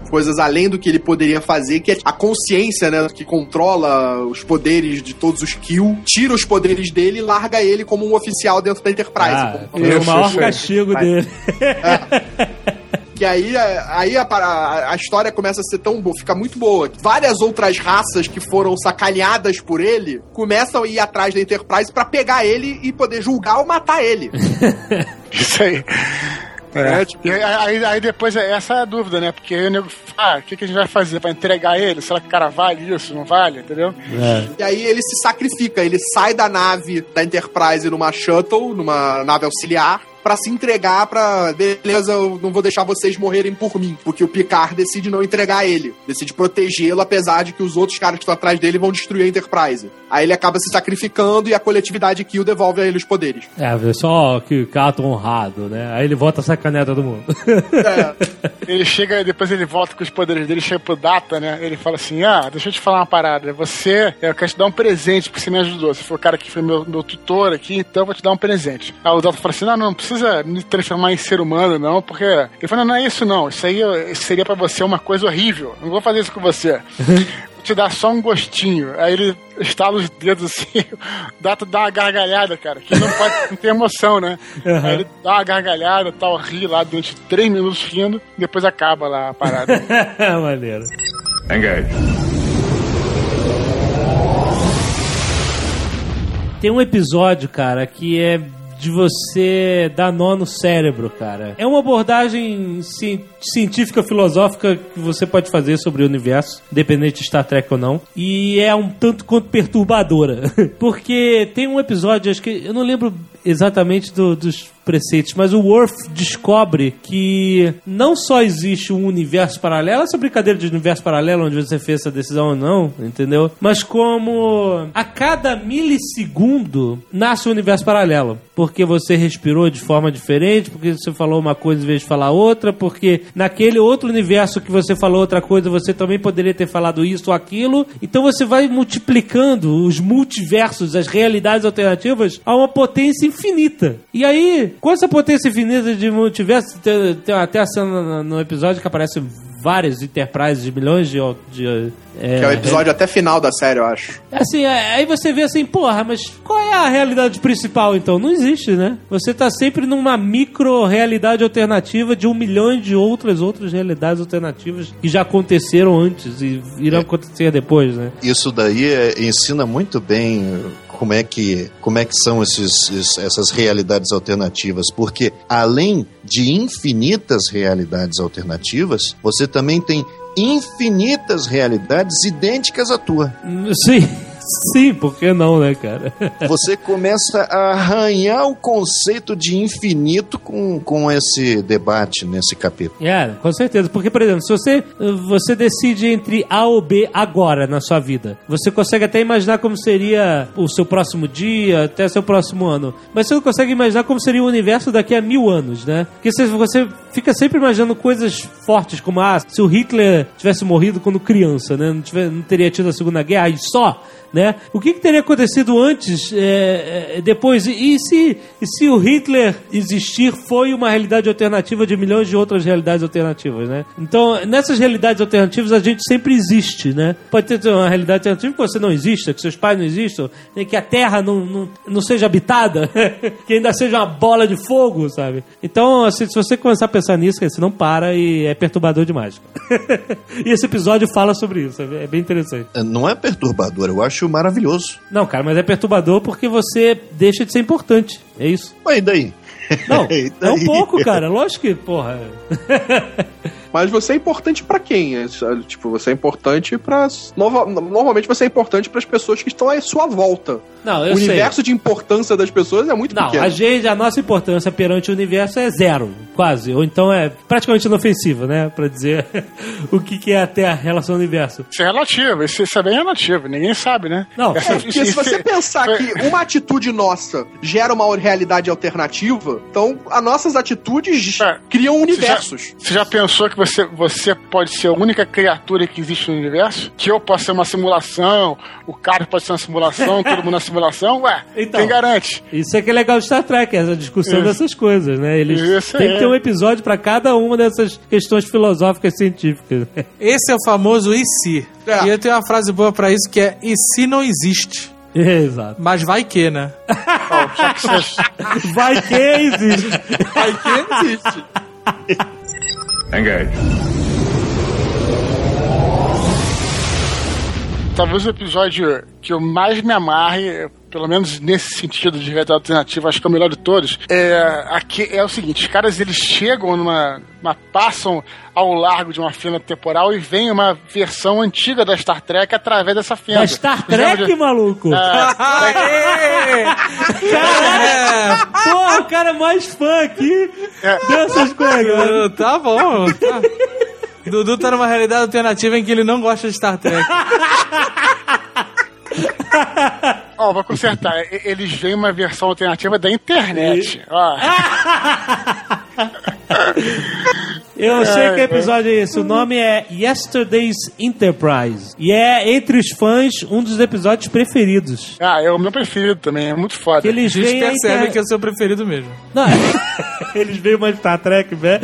coisas além do que ele poderia fazer, que é a consciência, né? Que controla os poderes de todos os Kill, tira os poderes dele e larga ele como um oficial dentro da Enterprise. Ah, como- é o maior castigo dele. Que aí, aí a, para- a história começa a ser tão boa, fica muito boa. Várias outras raças que foram sacaneadas por ele começam a ir atrás da Enterprise pra pegar ele e poder julgar ou matar ele. Isso aí. É, tipo, E aí, aí- aí depois, é- essa é a dúvida, né? Porque aí o nego fala, ah, o que, que a gente vai fazer pra entregar ele? Será que o cara vale isso? Não vale? Entendeu? É. E aí ele se sacrifica, ele sai da nave da Enterprise numa shuttle, numa nave auxiliar, pra se entregar pra. Beleza, eu não vou deixar vocês morrerem por mim. Porque o Picard decide não entregar ele. Decide protegê-lo, apesar de que os outros caras que estão atrás dele vão destruir a Enterprise. Aí ele acaba se sacrificando e a coletividade Kill devolve a ele os poderes. É, vê só que cato honrado, né? Aí ele volta a sacanear todo mundo. É, Ele chega, depois ele volta com os poderes dele, chega pro Data, né? Ele fala assim: Ah, deixa eu te falar uma parada. Você, eu quero te dar um presente porque você me ajudou. Você foi o cara que foi meu, meu tutor aqui, então eu vou te dar um presente. Aí o Data fala assim: Não, não, não precisa me transformar em ser humano, não, porque. Ele fala: Não, não é isso não. Isso aí seria pra você uma coisa horrível. Não vou fazer isso com você. Vou te dar só um gostinho. Aí ele estala os dedos assim, o Data dá uma gargalhada, cara, que não pode não ter emoção, né? Uhum. Aí ele dá uma gargalhada, tal, ri lá durante três minutos rindo, depois acaba lá a parada. Maneiro. Engage. Tem um episódio, cara, que é de você dar nó no cérebro, cara. É uma abordagem ci- científica, filosófica que você pode fazer sobre o universo, independente de Star Trek ou não. E é um tanto quanto perturbadora. Porque tem um episódio, acho que eu não lembro exatamente do- dos preceitos, mas o Worf descobre que não só existe um universo paralelo, essa brincadeira de universo paralelo onde você fez essa decisão ou não, entendeu? Mas como a cada milissegundo nasce um universo paralelo. Porque você respirou de forma diferente, porque você falou uma coisa em vez de falar outra, porque naquele outro universo que você falou outra coisa, você também poderia ter falado isso ou aquilo. Então você vai multiplicando os multiversos, as realidades alternativas, a uma potência infinita. E aí, com essa potência infinita de multiverso, tem, tem até a cena no- no episódio que aparecem várias Enterprises de milhões de. de que é o episódio até final da série, eu acho. Assim, é- aí você vê assim, porra, mas qual é a realidade principal então? Não existe, né? Você tá sempre numa micro-realidade alternativa de um milhão de outras outras realidades alternativas que já aconteceram antes e irão acontecer depois, né? Isso daí é- ensina muito bem como é que, como é que são esses, es- essas realidades alternativas, porque além de infinitas realidades alternativas, você também tem infinitas realidades idênticas à tua. Sim. Sim, por que não, né, cara? Você começa a arranhar o conceito de infinito com, com esse debate nesse capítulo. É, com certeza. Porque, por exemplo, se você, você decide entre A ou B agora na sua vida, você consegue até imaginar como seria o seu próximo dia, até seu próximo ano. Mas você não consegue imaginar como seria o universo daqui a mil anos, né? Porque você, você fica sempre imaginando coisas fortes, como ah, se o Hitler tivesse morrido quando criança, né? Não, tiver, não teria tido a Segunda Guerra e só. Né? O que, que teria acontecido antes, é, é, depois? E se, e se o Hitler existir foi uma realidade alternativa de milhões de outras realidades alternativas, né? Então, nessas realidades alternativas, a gente sempre existe, né? Pode ter uma realidade alternativa que você não exista, que seus pais não existam, né? que a Terra não, não, não seja habitada, que ainda seja uma bola de fogo, sabe? Então, assim, se você começar a pensar nisso, você não para e é perturbador demais. e esse episódio fala sobre isso, é bem interessante. Não é perturbador, eu acho maravilhoso. Não, cara, mas é perturbador porque você deixa de ser importante. É isso. Mas e daí? Não, E é um daí? pouco, cara. Lógico que, porra. Mas você é importante pra quem? É, tipo, você é importante pra. nova- normalmente você é importante pras pessoas que estão à sua volta. Não, eu o sei. universo de importância das pessoas é muito Não, pequeno. a gente, a nossa importância perante o universo é zero, quase. Ou então é praticamente inofensiva, né? Pra dizer o que, que é até a relação ao universo. Isso é relativo, isso, isso é bem relativo, ninguém sabe, né? Não, Essa- É, porque se você pensar que uma atitude nossa gera uma realidade alternativa, então as nossas atitudes É. criam Você já, universos. você já pensou que você, você pode ser a única criatura que existe no universo? Que eu posso ser uma simulação, o cara pode ser uma simulação, todo mundo é uma simulação? Ué, Então. quem garante? Isso é que é legal de Star Trek, essa discussão Isso. dessas coisas, né? Eles Isso tem que é. ter um episódio pra cada uma dessas questões filosóficas científicas. Esse é o famoso e se. É. E eu tenho uma frase boa pra isso que é e se não existe? Exato. Mas vai que, né? Que Vai que existe. Vai que existe. Engage. talvez o episódio que eu mais me amarre, pelo menos nesse sentido de realidade alternativa, acho que é o melhor de todos, é, aqui, é o seguinte, os caras eles chegam numa, numa- passam ao largo de uma fenda temporal e vem uma versão antiga da Star Trek através dessa fenda. Da Star Trek, de- maluco? É, Caralho! Porra, o cara mais fã aqui dessas coisas. Uh, tá bom. Tá. Dudu tá numa realidade alternativa em que ele não gosta de Star Trek. Ó, vou consertar. Eles veem uma versão alternativa da internet. Ó, Eu sei que episódio é esse. O nome é Yesterday's Enterprise. E é, entre os fãs, um dos episódios preferidos. Ah, é o meu preferido também, é muito foda. Que eles A gente veem a percebe inter- que é o seu preferido mesmo. Não, eles veem uma Star Trek, né?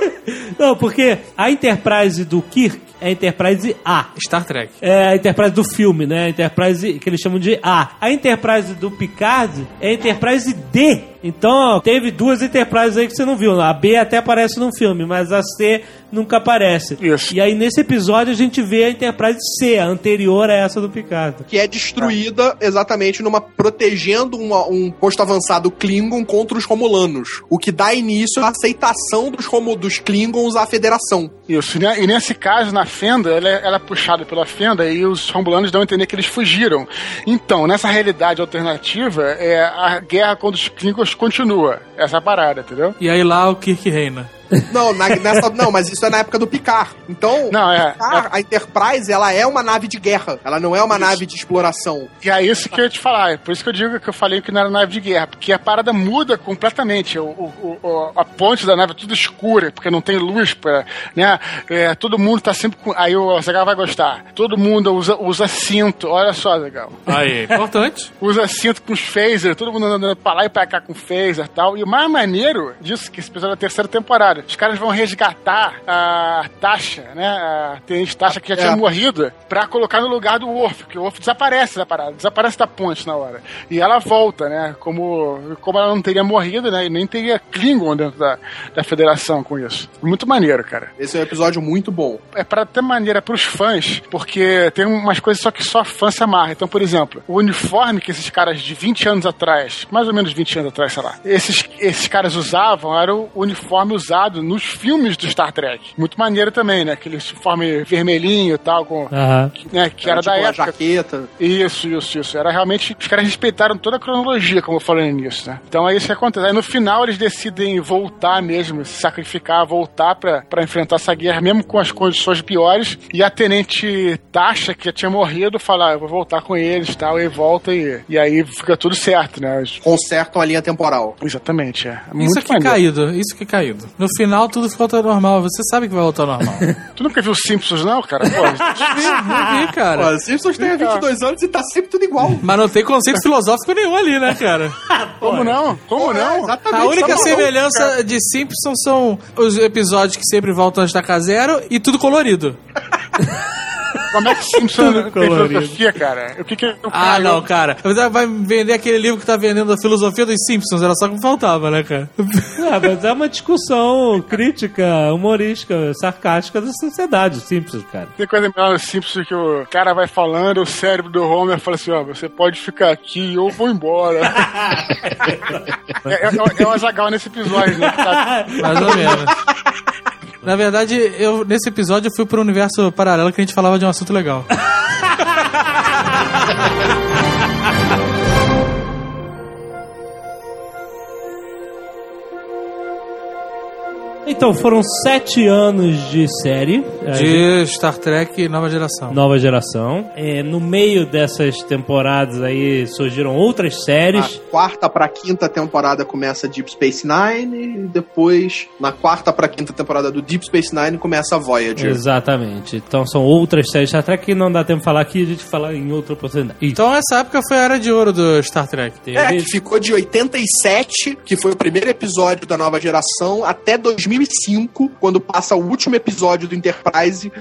Não, porque a Enterprise do Kirk é a Enterprise A. Star Trek. É a Enterprise do filme, né? A Enterprise que eles chamam de A. A Enterprise do Picard é a Enterprise D. Então, teve duas Enterprises aí que você não viu. A B até aparece no filme, mas a C nunca aparece. Isso. E aí, nesse episódio, a gente vê a Enterprise C, a anterior a essa do Picard. Que é destruída exatamente numa. protegendo uma- um posto avançado Klingon contra os Romulanos. O que dá início à aceitação dos, Romu, dos Klingons à federação. Isso, e nesse caso, na fenda, ela é, ela é puxada pela fenda e os romulanos dão a entender que eles fugiram. Então, nessa realidade alternativa, é, a guerra contra os Klingons continua. Essa é a parada, entendeu? E aí lá o Kirk reina. Não, na- nessa, não, mas isso é na época do Picard. Então, Não, é. Picard, a Enterprise, ela é uma nave de guerra. Ela não é uma nave de exploração. E é isso que eu ia te falar. É por isso que eu digo que eu falei que não era nave de guerra. Porque a parada muda completamente. O, o- o- a ponte da nave é tudo escura, porque não tem luz pra. Né? É, todo mundo tá sempre com. Aí o Zagal vai gostar. Todo mundo usa, usa cinto. Olha só, Zagal. Aí, importante. usa cinto com os phasers, todo mundo andando pra lá e pra cá com phaser e tal. E o mais maneiro disso, que esse episódio é a terceira temporada, os caras vão resgatar a Tasha, né? A tenente Tasha que já tinha É. morrido, pra colocar no lugar do Worf, porque o Worf desaparece da parada, desaparece da ponte na hora. E ela volta, né? Como, como ela não teria morrido, né? E nem teria Klingon dentro da, da federação com isso. Muito maneiro, cara Esse é um episódio muito bom. é para ter maneira pros fãs, porque tem umas coisas só que só fã se amarra. Então, por exemplo, o uniforme que esses caras de 20 anos atrás, mais ou menos 20 anos atrás, sei lá, esses esses caras usavam era o uniforme usado nos filmes do Star Trek. Muito maneiro também, né? Aquele uniforme vermelhinho e tal, com, né, que era, tipo da a época. jaqueta. Isso, isso, isso. Era realmente. Os caras respeitaram toda a cronologia, como eu falei nisso, né? Então é isso que acontece. Aí no final eles decidem voltar mesmo, se sacrificar, voltar pra, pra enfrentar essa guerra, mesmo com as condições piores. E a tenente Tasha, que já tinha morrido, fala: "Ah, eu vou voltar com eles e tal, e volta e, e aí fica tudo certo, né? Consertam a linha temporal. Exatamente, é. Isso Muito aqui é maneiro. caído, isso que é caído. No final tudo volta ao normal, você sabe que vai voltar ao normal. Tu nunca viu Simpsons, não, cara? Pô, Não vi, cara. Pô, Simpsons tem 22 anos e tá sempre tudo igual. Mas não tem conceito filosófico nenhum ali, né, cara? como não? Como É, não? exatamente. A única tá semelhança de Simpsons são os episódios que sempre voltam a estacar zero e tudo colorido. Como é que Simpsons tem colorido. filosofia, cara? O que que o Ah, não, cara. Você vai vender aquele livro que tá vendendo a filosofia dos Simpsons, era só que faltava, né, cara? Ah, mas é uma discussão crítica, humorística, sarcástica da sociedade, simples, cara. Tem coisa melhor no Simpsons que o cara vai falando, o cérebro do Homer fala assim, ó, você pode ficar aqui ou vou embora. é, é, é o Azagal nesse episódio, né? tá- Mais ou menos. Na verdade, eu nesse episódio eu fui pro universo paralelo que a gente falava de um assunto legal. Então, foram sete anos de série. É, De Star Trek Nova Geração. Nova geração. É, no meio dessas temporadas aí surgiram outras A séries. quarta pra quinta temporada começa Deep Space Nine e depois, na quarta pra quinta temporada do Deep Space Nine, começa a Voyager. Exatamente. Então são outras séries de Star Trek que não dá tempo de falar aqui, a gente fala em outra oportunidade. Isso. Então essa época foi a era de ouro do Star Trek. É, que ficou de 87, que foi o primeiro episódio da nova geração, até 2005, quando passa o último episódio do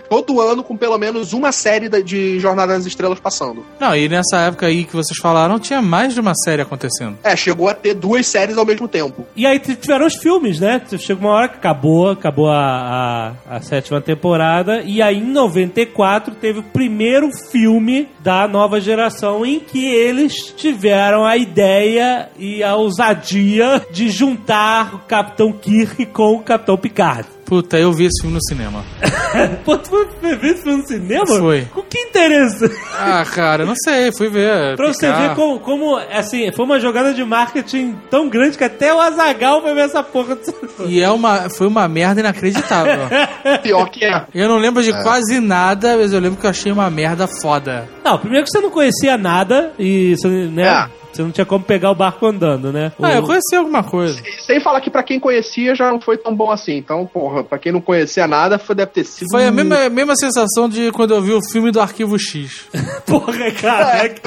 Todo ano com pelo menos uma série de Jornada nas Estrelas passando. Não, e nessa época aí que vocês falaram, tinha mais de uma série acontecendo. É, chegou a ter duas séries ao mesmo tempo. E aí tiveram os filmes, né? Chegou uma hora que acabou, acabou a, a, a sétima temporada. E aí em 94 teve o primeiro filme da nova geração em que eles tiveram a ideia e a ousadia de juntar o Capitão Kirk com o Capitão Picard. Puta, eu vi esse filme no cinema. Pô, tu foi ver esse filme no cinema? Foi. Com que interesse? Ah, cara, não sei, fui ver. Pra você Picard. ver como, como, assim, foi uma jogada de marketing tão grande que até o Azagal foi ver essa porra. do- E é uma, foi uma merda inacreditável. Pior que é. Eu não lembro de quase nada, mas eu lembro que eu achei uma merda foda. Não, primeiro que você não conhecia nada e você, né, É. você não tinha como pegar o barco andando, né? Ah, O- eu conheci alguma coisa. E sem falar que pra quem conhecia já não foi tão bom assim. Então, porra, pra quem não conhecia nada, foi, deve ter sido. Foi a mesma, mesma sensação de quando eu vi o filme do Arquivo X. Porra, caraca.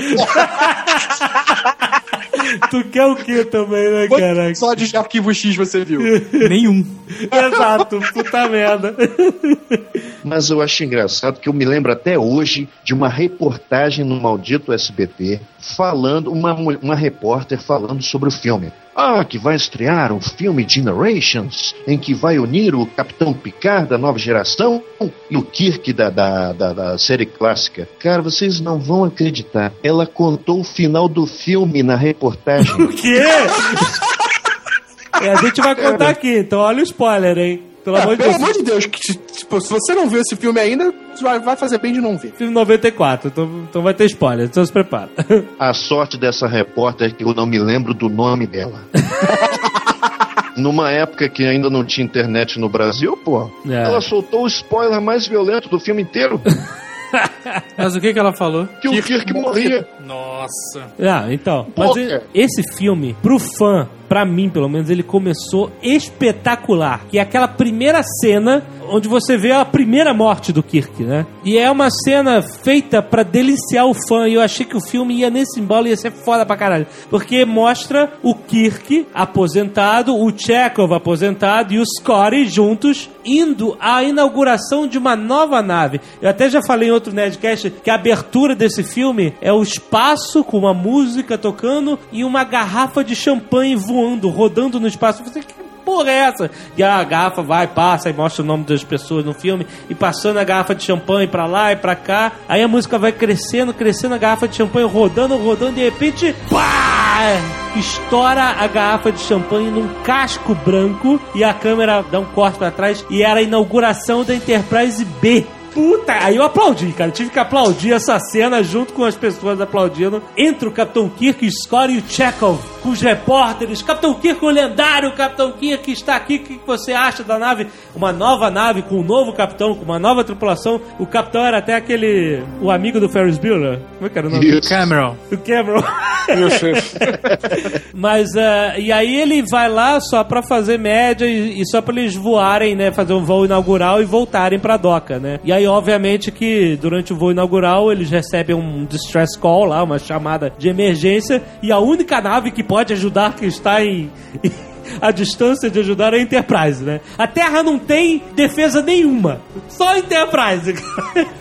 tu quer o que também, né, Quantos caraca? episódios de Arquivo X você viu? Nenhum. Exato, puta merda. Mas eu acho engraçado que eu me lembro até hoje de uma reportagem no maldito SBT falando, uma, mu- uma repórter falando sobre o filme. Ah, que vai estrear um filme Generations, em que vai unir o Capitão Picard da nova geração e o Kirk da, da, da, da série clássica. Cara, vocês não vão acreditar. Ela contou o final do filme na reportagem. O quê? É, a gente vai contar aqui, então olha o spoiler, hein? Pelo amor de Pelo Deus. amor de Deus, que, tipo, se você não viu esse filme ainda, vai, vai fazer bem de não ver. Filme 94, então, então vai ter spoiler, então se prepara. A sorte dessa repórter é que eu não me lembro do nome dela. Numa época que ainda não tinha internet no Brasil, pô, É. ela soltou o spoiler mais violento do filme inteiro. Mas o que, que ela falou? Que o Kirk morria. Nossa. Ah, então. Mas Porra. esse filme, pro fã, pra mim pelo menos, ele começou espetacular. Que é aquela primeira cena onde você vê a primeira morte do Kirk, né? E é uma cena feita pra deliciar o fã. E eu achei que o filme ia nesse embalo, ia ser foda pra caralho. Porque mostra o Kirk aposentado, o Chekhov aposentado e o Scotty juntos indo à inauguração de uma nova nave. Eu até já falei em outro Nerdcast que a abertura desse filme é o espaço com uma música tocando e uma garrafa de champanhe voando, rodando no espaço. Você, que porra é essa? E a garrafa vai, passa e mostra o nome das pessoas no filme e passando a garrafa de champanhe pra lá e pra cá. Aí a música vai crescendo, crescendo, a garrafa de champanhe rodando, rodando, e de repente, pá! estoura a garrafa de champanhe num casco branco e a câmera dá um corte pra trás e era a inauguração da Enterprise B. Puta, aí eu aplaudi, cara. Eu tive que aplaudir essa cena junto com as pessoas aplaudindo. Entre o Capitão Kirk, o Scott e o Chekhov, com os repórteres. Capitão Kirk, o lendário Capitão Kirk está aqui. O que você acha da nave? Uma nova nave com um novo capitão, com uma nova tripulação. O capitão era até aquele. o amigo do Ferris Bueller. Como é que era o nome? Isso. Cameron. O Cameron. Isso, isso. Mas, eh, e aí ele vai lá só pra fazer média e, e só pra eles voarem, né? Fazer um voo inaugural e voltarem pra doca, né? E aí, obviamente, que durante o voo inaugural eles recebem um distress call lá, uma chamada de emergência, e a única nave que pode ajudar que está em. A distância de ajudar é a Enterprise, né? A Terra não tem defesa nenhuma. Só a Enterprise.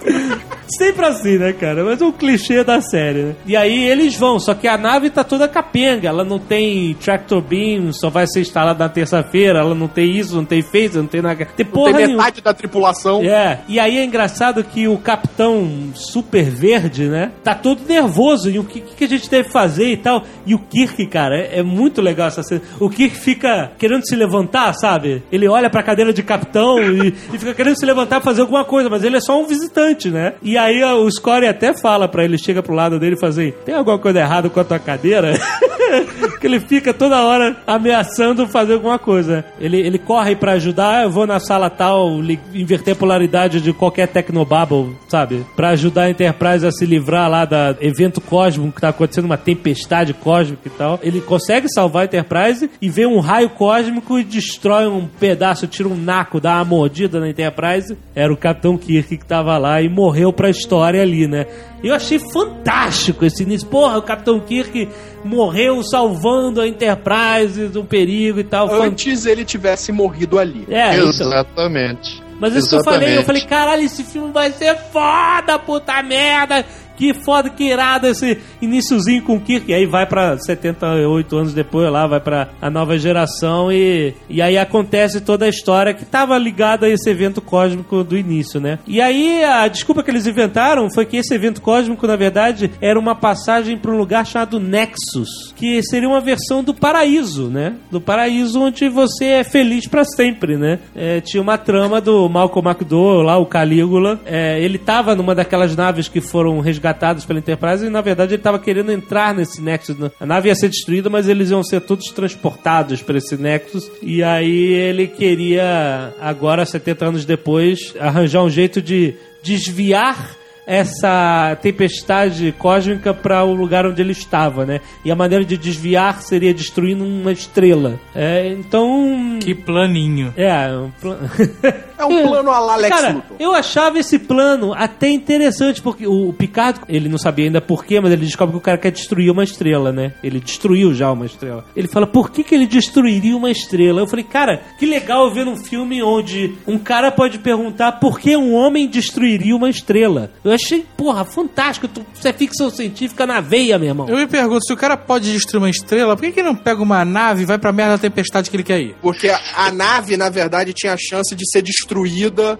Sempre assim, né, cara? Mas é um clichê da série, né? E aí eles vão, só que a nave tá toda capenga. Ela não tem tractor beam, só vai ser instalada na terça-feira. Ela não tem isso, não tem phaser, não tem nada. Tem Não porra tem nenhuma. metade da tripulação. É, e aí é engraçado que o capitão super verde, né? Tá todo nervoso. E o que, que a gente deve fazer e tal. E o Kirk, cara, é, é muito legal essa cena. O Kirk fica querendo se levantar, sabe? Ele olha pra cadeira de capitão e, e fica querendo se levantar pra fazer alguma coisa, mas ele é só um visitante, né? E aí o Score até fala pra ele, chega pro lado dele e fala assim: tem alguma coisa errada com a tua cadeira? que ele fica toda hora ameaçando fazer alguma coisa. Ele, ele corre pra ajudar, eu vou na sala tal, li- inverter a polaridade de qualquer Tecnobubble, sabe? Pra ajudar a Enterprise a se livrar lá da evento cósmico que tá acontecendo, uma tempestade cósmica e tal. Ele consegue salvar a Enterprise e vê um raio cósmico e destrói um pedaço, tira um naco, dá uma mordida na Enterprise. Era o Capitão Kirk que tava lá e morreu pra história ali, né? Eu achei fantástico esse início. Porra, o Capitão Kirk morreu salvando a Enterprise do perigo e tal. Antes ele tivesse morrido ali. É, então. Exatamente. Mas isso que eu falei, eu Exatamente. falei, caralho, esse filme vai ser foda, puta merda! Que foda, que irado esse iniciozinho com o Kirk. E aí vai pra 78 anos depois lá, vai pra a nova geração e, e aí acontece toda a história que tava ligada a esse evento cósmico do início, né? E aí a desculpa que eles inventaram foi que esse evento cósmico, na verdade, era uma passagem pra um lugar chamado Nexus, que seria uma versão do paraíso, né? Do paraíso onde você é feliz pra sempre, né? É, tinha uma trama do Malcolm McDowell lá, o Calígula. É, ele tava numa daquelas naves que foram resgatadas pela Enterprise e, na verdade, ele tava querendo entrar nesse Nexus. né? A nave ia ser destruída, mas eles iam ser todos transportados para esse Nexus. E aí ele queria, agora, 70 anos depois, arranjar um jeito de desviar essa tempestade cósmica para o lugar onde ele estava, né? E a maneira de desviar seria destruindo uma estrela. É, então. Que planinho. É, um pla- É um plano a la Lex Cara, Luthor. eu achava esse plano até interessante, porque o Picard, ele não sabia ainda porquê, mas ele descobre que o cara quer destruir uma estrela, né? Ele destruiu já uma estrela. Ele fala, por que, que ele destruiria uma estrela? Eu falei, cara, que legal ver um filme onde um cara pode perguntar por que um homem destruiria uma estrela. Eu achei, porra, fantástico. Tu- Isso é ficção científica na veia, meu irmão. Eu me pergunto, se o cara pode destruir uma estrela, por que, que ele não pega uma nave e vai pra merda da tempestade que ele quer ir? Porque a, a nave, na verdade, tinha a chance de ser destruída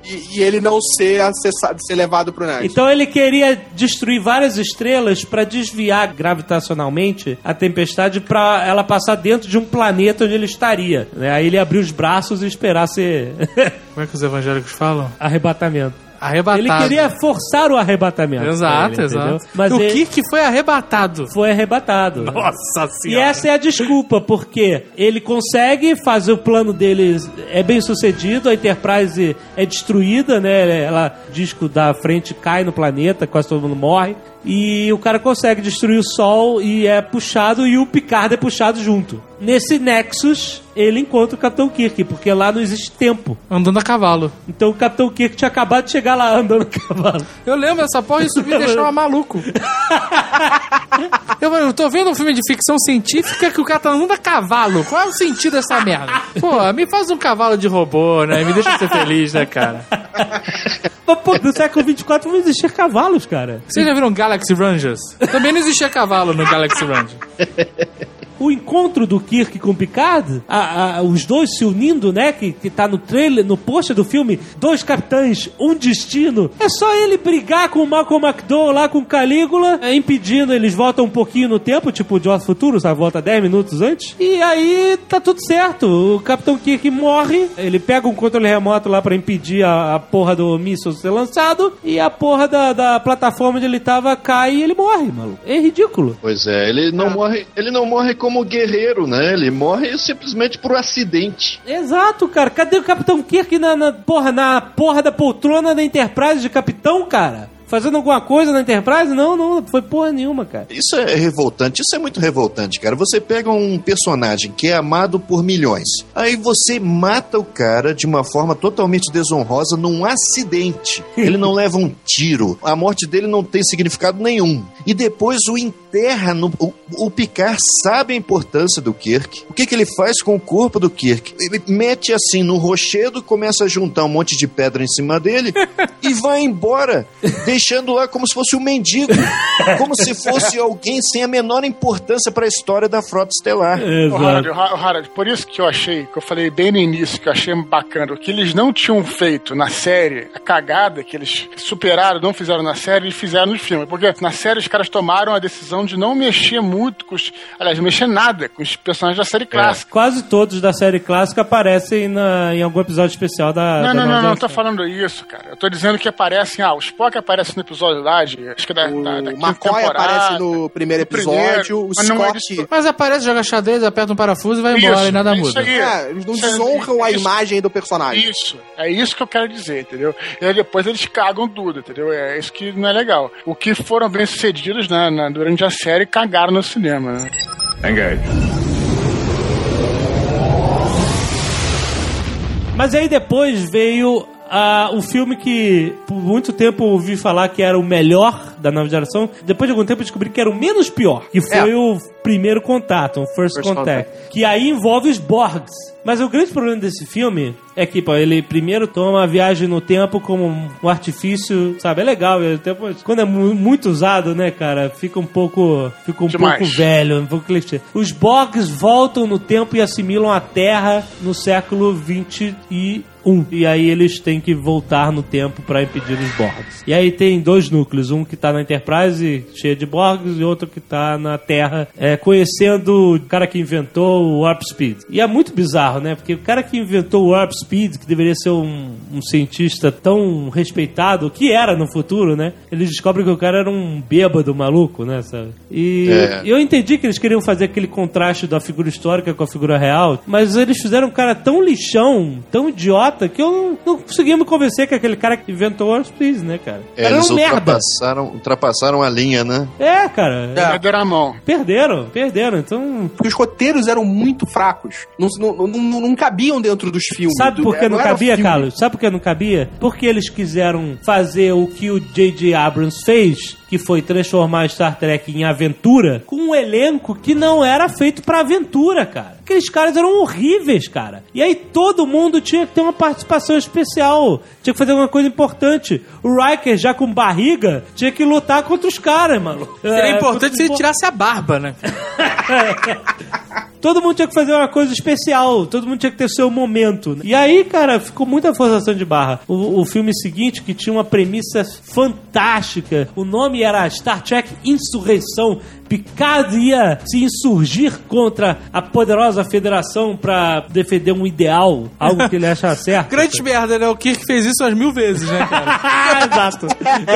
e, e ele não ser acessado, ser levado pro Nexus. Então ele queria destruir várias estrelas para desviar gravitacionalmente a tempestade para ela passar dentro de um planeta onde ele estaria. né? Aí ele abriu os braços e esperar ser Como é que os evangélicos falam? arrebatamento. Arrebatado. Ele queria forçar o arrebatamento. Exato, Ele, exato. Mas o ele Kirk foi arrebatado. foi arrebatado. Nossa E essa é a desculpa, porque ele consegue fazer o plano dele, é bem sucedido, a Enterprise é destruída, né? Ela, o disco da frente cai no planeta, quase todo mundo morre. E o cara consegue destruir o Sol e é puxado, e o Picard é puxado junto. Nesse Nexus, ele encontra o Capitão Kirk, porque lá não existe tempo. Andando a cavalo. Então o Capitão Kirk tinha acabado de chegar lá andando a cavalo. Eu lembro dessa porra, isso me deixava maluco. Eu, eu tô vendo um filme de ficção científica que o cara tá andando a cavalo. Qual é o sentido dessa merda? Pô, me faz um cavalo de robô, né? Me deixa ser feliz, né, cara? Mas, pô, no século 24 não existia cavalos, cara. Vocês já viram Galaxy Rangers? Também não existia cavalo no Galaxy Ranger. O encontro do Kirk com o Picard, a- a- os dois se unindo, né? Que, que tá no trailer, no pôster do filme, dois capitães, um destino. É só ele brigar com o Malcolm McDowell lá com o Calígula, é, impedindo, eles voltam um pouquinho no tempo, tipo o Joss Futuro, sabe? Volta 10 minutos antes. E aí tá tudo certo. O Capitão Kirk morre, ele pega um controle remoto lá pra impedir a, a porra do míssil ser lançado, e a porra da, da plataforma onde ele tava cai e ele morre, maluco. É ridículo. Pois é, ele não morre, ele não morre como guerreiro, né? Ele morre simplesmente por acidente. Exato, cara. Cadê o Capitão Kirk na, na, porra, na porra da poltrona da Enterprise de capitão, cara? Fazendo alguma coisa na Enterprise? Não, não, foi porra nenhuma, cara. Isso é revoltante, isso é muito revoltante, cara. Você pega um personagem que é amado por milhões, aí você mata o cara de uma forma totalmente desonrosa num acidente. Ele não leva um tiro, a morte dele não tem significado nenhum. E depois o enterra no. O, o Picard sabe a importância do Kirk. O que, que ele faz com o corpo do Kirk? Ele mete assim no rochedo, começa a juntar um monte de pedra em cima dele e vai embora, deixando lá como se fosse um mendigo, como se fosse alguém sem a menor importância para a história da frota estelar. Ô, Harald, Ô, Harald, por isso que eu achei, que eu falei bem no início, que eu achei bacana, o que eles não tinham feito na série, a cagada que eles superaram, não fizeram na série, eles fizeram no filme. Porque na série os caras tomaram a decisão de não mexer muito com os. Aliás, não mexer nada com os personagens da série clássica. Quase todos da série clássica aparecem na- em algum episódio especial da. Não, da não, não, nova não, tô falando isso, cara. Eu tô dizendo que aparecem, ah, o Spock aparece no episódio lá de, acho que da, da, da O quinta McCoy temporada. aparece no primeiro no primeiro, episódio, o mas é Scott. isso. Mas aparece, joga xadrez, aperta um parafuso e vai embora Isso, e nada é isso muda. aí. É, eles não Isso é- desonram a isso- imagem do personagem. Isso, é isso que eu quero dizer, entendeu? E aí depois eles cagam tudo, entendeu? É isso que não é legal. O que foram bem sucedidos na, na- durante a série cagaram no cinema, né? Engage. Mas aí depois veio ah, o filme que por muito tempo eu ouvi falar que era o melhor da nova geração. Depois de algum tempo eu descobri que era o menos pior, que foi É. o primeiro contato, o First, First Contact, que aí envolve os Borgs. Mas o grande problema desse filme é que pô, ele primeiro toma a viagem no tempo como um artifício, sabe? É legal, e depois, quando é mu- muito usado, né, cara, fica um pouco, fica um Demais. pouco velho, um pouco clichê. Os Borgs voltam no tempo e assimilam a Terra no século 21. E aí eles têm que voltar no tempo pra impedir os Borgs. E aí tem dois núcleos, um que tá na Enterprise, cheio de Borgs, e outro que tá na Terra, é, conhecendo o cara que inventou o Warp Speed. E é muito bizarro, né? Porque o cara que inventou o Warp Speed, que deveria ser um, um cientista tão respeitado, que era no futuro, né? Eles descobrem que o cara era um bêbado maluco, né? Sabe? E É. eu entendi que eles queriam fazer aquele contraste da figura histórica com a figura real, mas eles fizeram um cara tão lixão, tão idiota, que eu não, não conseguia me convencer que aquele cara que inventou o Warp né, cara? É, cara eles era um merda. ultrapassaram, ultrapassaram a linha, né? É, cara. Perderam a mão. Perderam, perderam. Então, Porque os roteiros eram muito fracos. Não, não, não, não cabiam dentro dos filmes. Sabe por que É, não cabia. Carlos? Sabe por que não cabia? Porque eles quiseram fazer o que o J.J. Abrams fez, que foi transformar Star Trek em aventura, com um elenco que não era feito pra aventura, cara. Aqueles caras eram horríveis, cara. E aí todo mundo tinha que ter uma participação especial. Tinha que fazer alguma coisa importante. O Riker, já com barriga, tinha que lutar contra os caras, mano. Seria É, importante se ele tirasse a barba, né? Todo mundo tinha que fazer uma coisa especial, todo mundo tinha que ter seu momento. E aí, cara, ficou muita forçação de barra. O, o filme seguinte, que tinha uma premissa fantástica, o nome era Star Trek Insurreição. Picard ia se insurgir contra a poderosa federação pra defender um ideal, algo que ele acha certo. Grande merda, né? O Kirk fez isso umas mil vezes, né, cara? exato,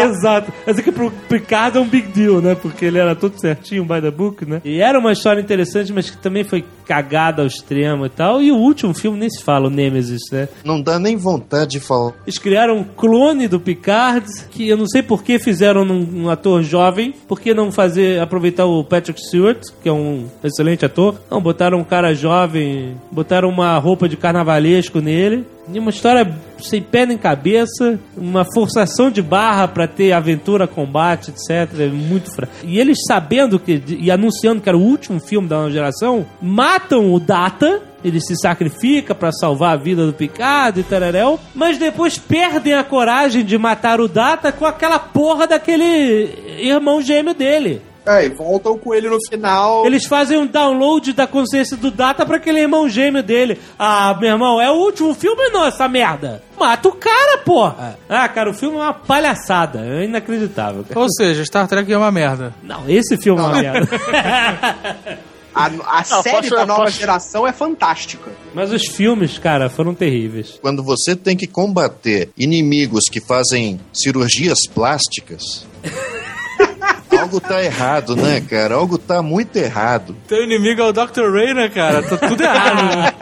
exato. Mas é que pro Picard é um big deal, né? Porque ele era todo certinho, by the book, né? E era uma história interessante, mas que também foi cagada ao extremo e tal. E o último filme nem se fala, o Nemesis, né? Não dá nem vontade de falar. Eles criaram um clone do Picard, que eu não sei por que fizeram num, num ator jovem, por que não fazer, aproveitar o Patrick Stewart, que é um excelente ator. Não, botaram um cara jovem, botaram uma roupa de carnavalesco nele. E uma história sem pé nem cabeça, uma forçação de barra pra ter aventura, combate, etc. É muito fraco. E eles sabendo que, e anunciando que era o último filme da nova geração, matam o Data, ele se sacrifica pra salvar a vida do Picard e tararéu, mas depois perdem a coragem de matar o Data com aquela porra daquele irmão gêmeo dele. É, e voltam com ele no final. Eles fazem um download da consciência do Data pra aquele irmão gêmeo dele. Ah, meu irmão, é o último filme não, essa merda? Mata o cara, porra! Ah, cara, o filme é uma palhaçada. É inacreditável. cara. Ou seja, Star Trek é uma merda. Não, esse filme é uma merda. A, a Não, série posso- da nova posso- geração é fantástica. Mas os filmes, cara, foram terríveis. Quando você tem que combater inimigos que fazem cirurgias plásticas, algo tá errado, né, cara? Algo tá muito errado. Teu inimigo é o Dr. Ray, né, cara? Tá tudo errado, né?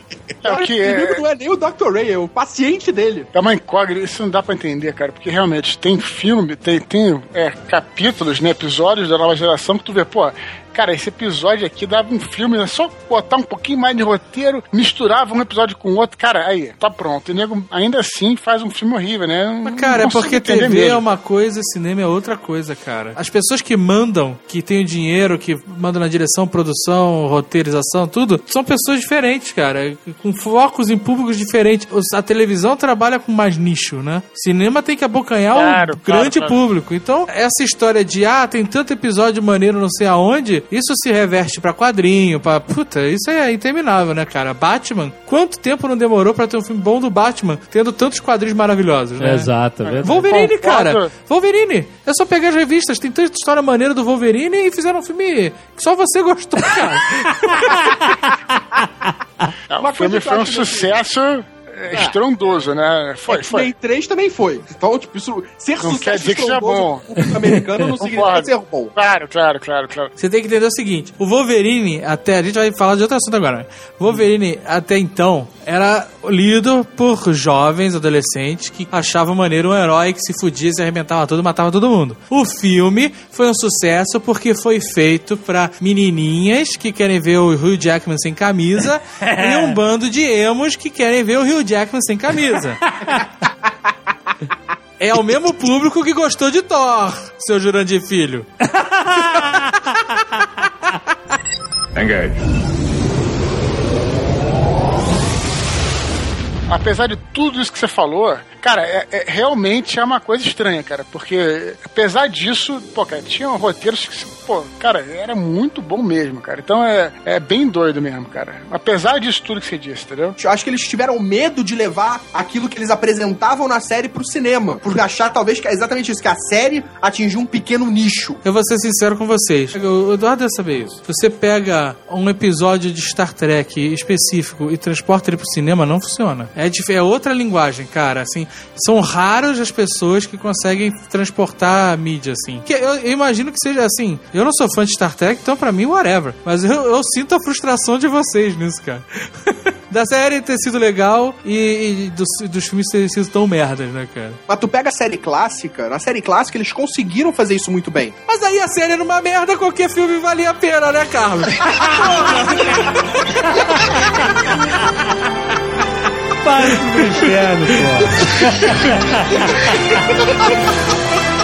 É o que O inimigo é. não é nem o Dr. Ray, é o paciente dele. É uma incógnita, isso não dá pra entender, cara, porque realmente tem filme, tem, tem é, capítulos, né, episódios da nova geração que tu vê, pô, cara, esse episódio aqui dava um filme, é só botar um pouquinho mais de roteiro, misturava um episódio com o outro, cara, aí, tá pronto. E nego ainda assim faz um filme horrível, né? Mas, cara, é porque TV é mesmo. uma coisa, cinema é outra coisa, cara. As pessoas que mandam, que têm o dinheiro, que mandam na direção, produção, roteirização, tudo, são pessoas diferentes, cara, com focos em públicos diferentes. A televisão trabalha com mais nicho, né? Cinema tem que abocanhar Claro, o claro, grande claro. público. Então, essa história de, ah, tem tanto episódio maneiro não sei aonde, isso se reverte pra quadrinho, pra... Puta, isso é interminável, né, cara? Batman, quanto tempo não demorou pra ter um filme bom do Batman, tendo tantos quadrinhos maravilhosos, né? Exato, é verdade. Wolverine, cara. Wolverine. É só pegar as revistas. Tem tanta história maneira do Wolverine e fizeram um filme que só você gostou, cara. É, o filme eu foi um sucesso é, estrondoso, né? Foi, foi. X-Men 3 também foi. Então, tipo, isso, ser Não sucesso quer dizer que seja estrondoso bom. americano não significa ser bom. Claro, claro, claro, claro. Você tem que entender o seguinte: o Wolverine, até. A gente vai falar de outro assunto agora. né? Wolverine, até então, era lido por jovens, adolescentes, que achavam maneiro um herói que se fudia, se arrebentava tudo, matava todo mundo. O filme foi um sucesso porque foi feito pra menininhas que querem ver o Hugh Jackman sem camisa e um bando de emos que querem ver o Hugh Jackman sem camisa. É o mesmo público que gostou de Thor, seu Jurandir Filho. Engage. apesar de tudo isso que você falou, cara, é, é- realmente é uma coisa estranha, cara. Porque, apesar disso, pô, cara, tinha roteiros que, pô, cara, era muito bom mesmo, cara. Então é, é bem doido mesmo, cara. Apesar disso tudo que você disse, entendeu? Eu acho que eles tiveram medo de levar aquilo que eles apresentavam na série pro cinema. Por achar, talvez, que é exatamente isso, que a série atingiu um pequeno nicho. Eu vou ser sincero com vocês. O Eduardo deve saber isso. Você pega um episódio de Star Trek específico e transporta ele pro cinema, não funciona. É, é outra linguagem, cara. Assim, são raros as pessoas que conseguem transportar a mídia, assim. Que eu, eu imagino que seja assim. Eu não sou fã de Star Trek, então pra mim, whatever. Mas eu, eu sinto a frustração de vocês nisso, cara. da série ter sido legal e, e dos, dos filmes terem sido tão merdas, né, cara? Mas tu pega a série clássica, na série clássica eles conseguiram fazer isso muito bem. Mas aí a série era uma merda, qualquer filme valia a pena, né, Carlos? Para pro inferno, pô.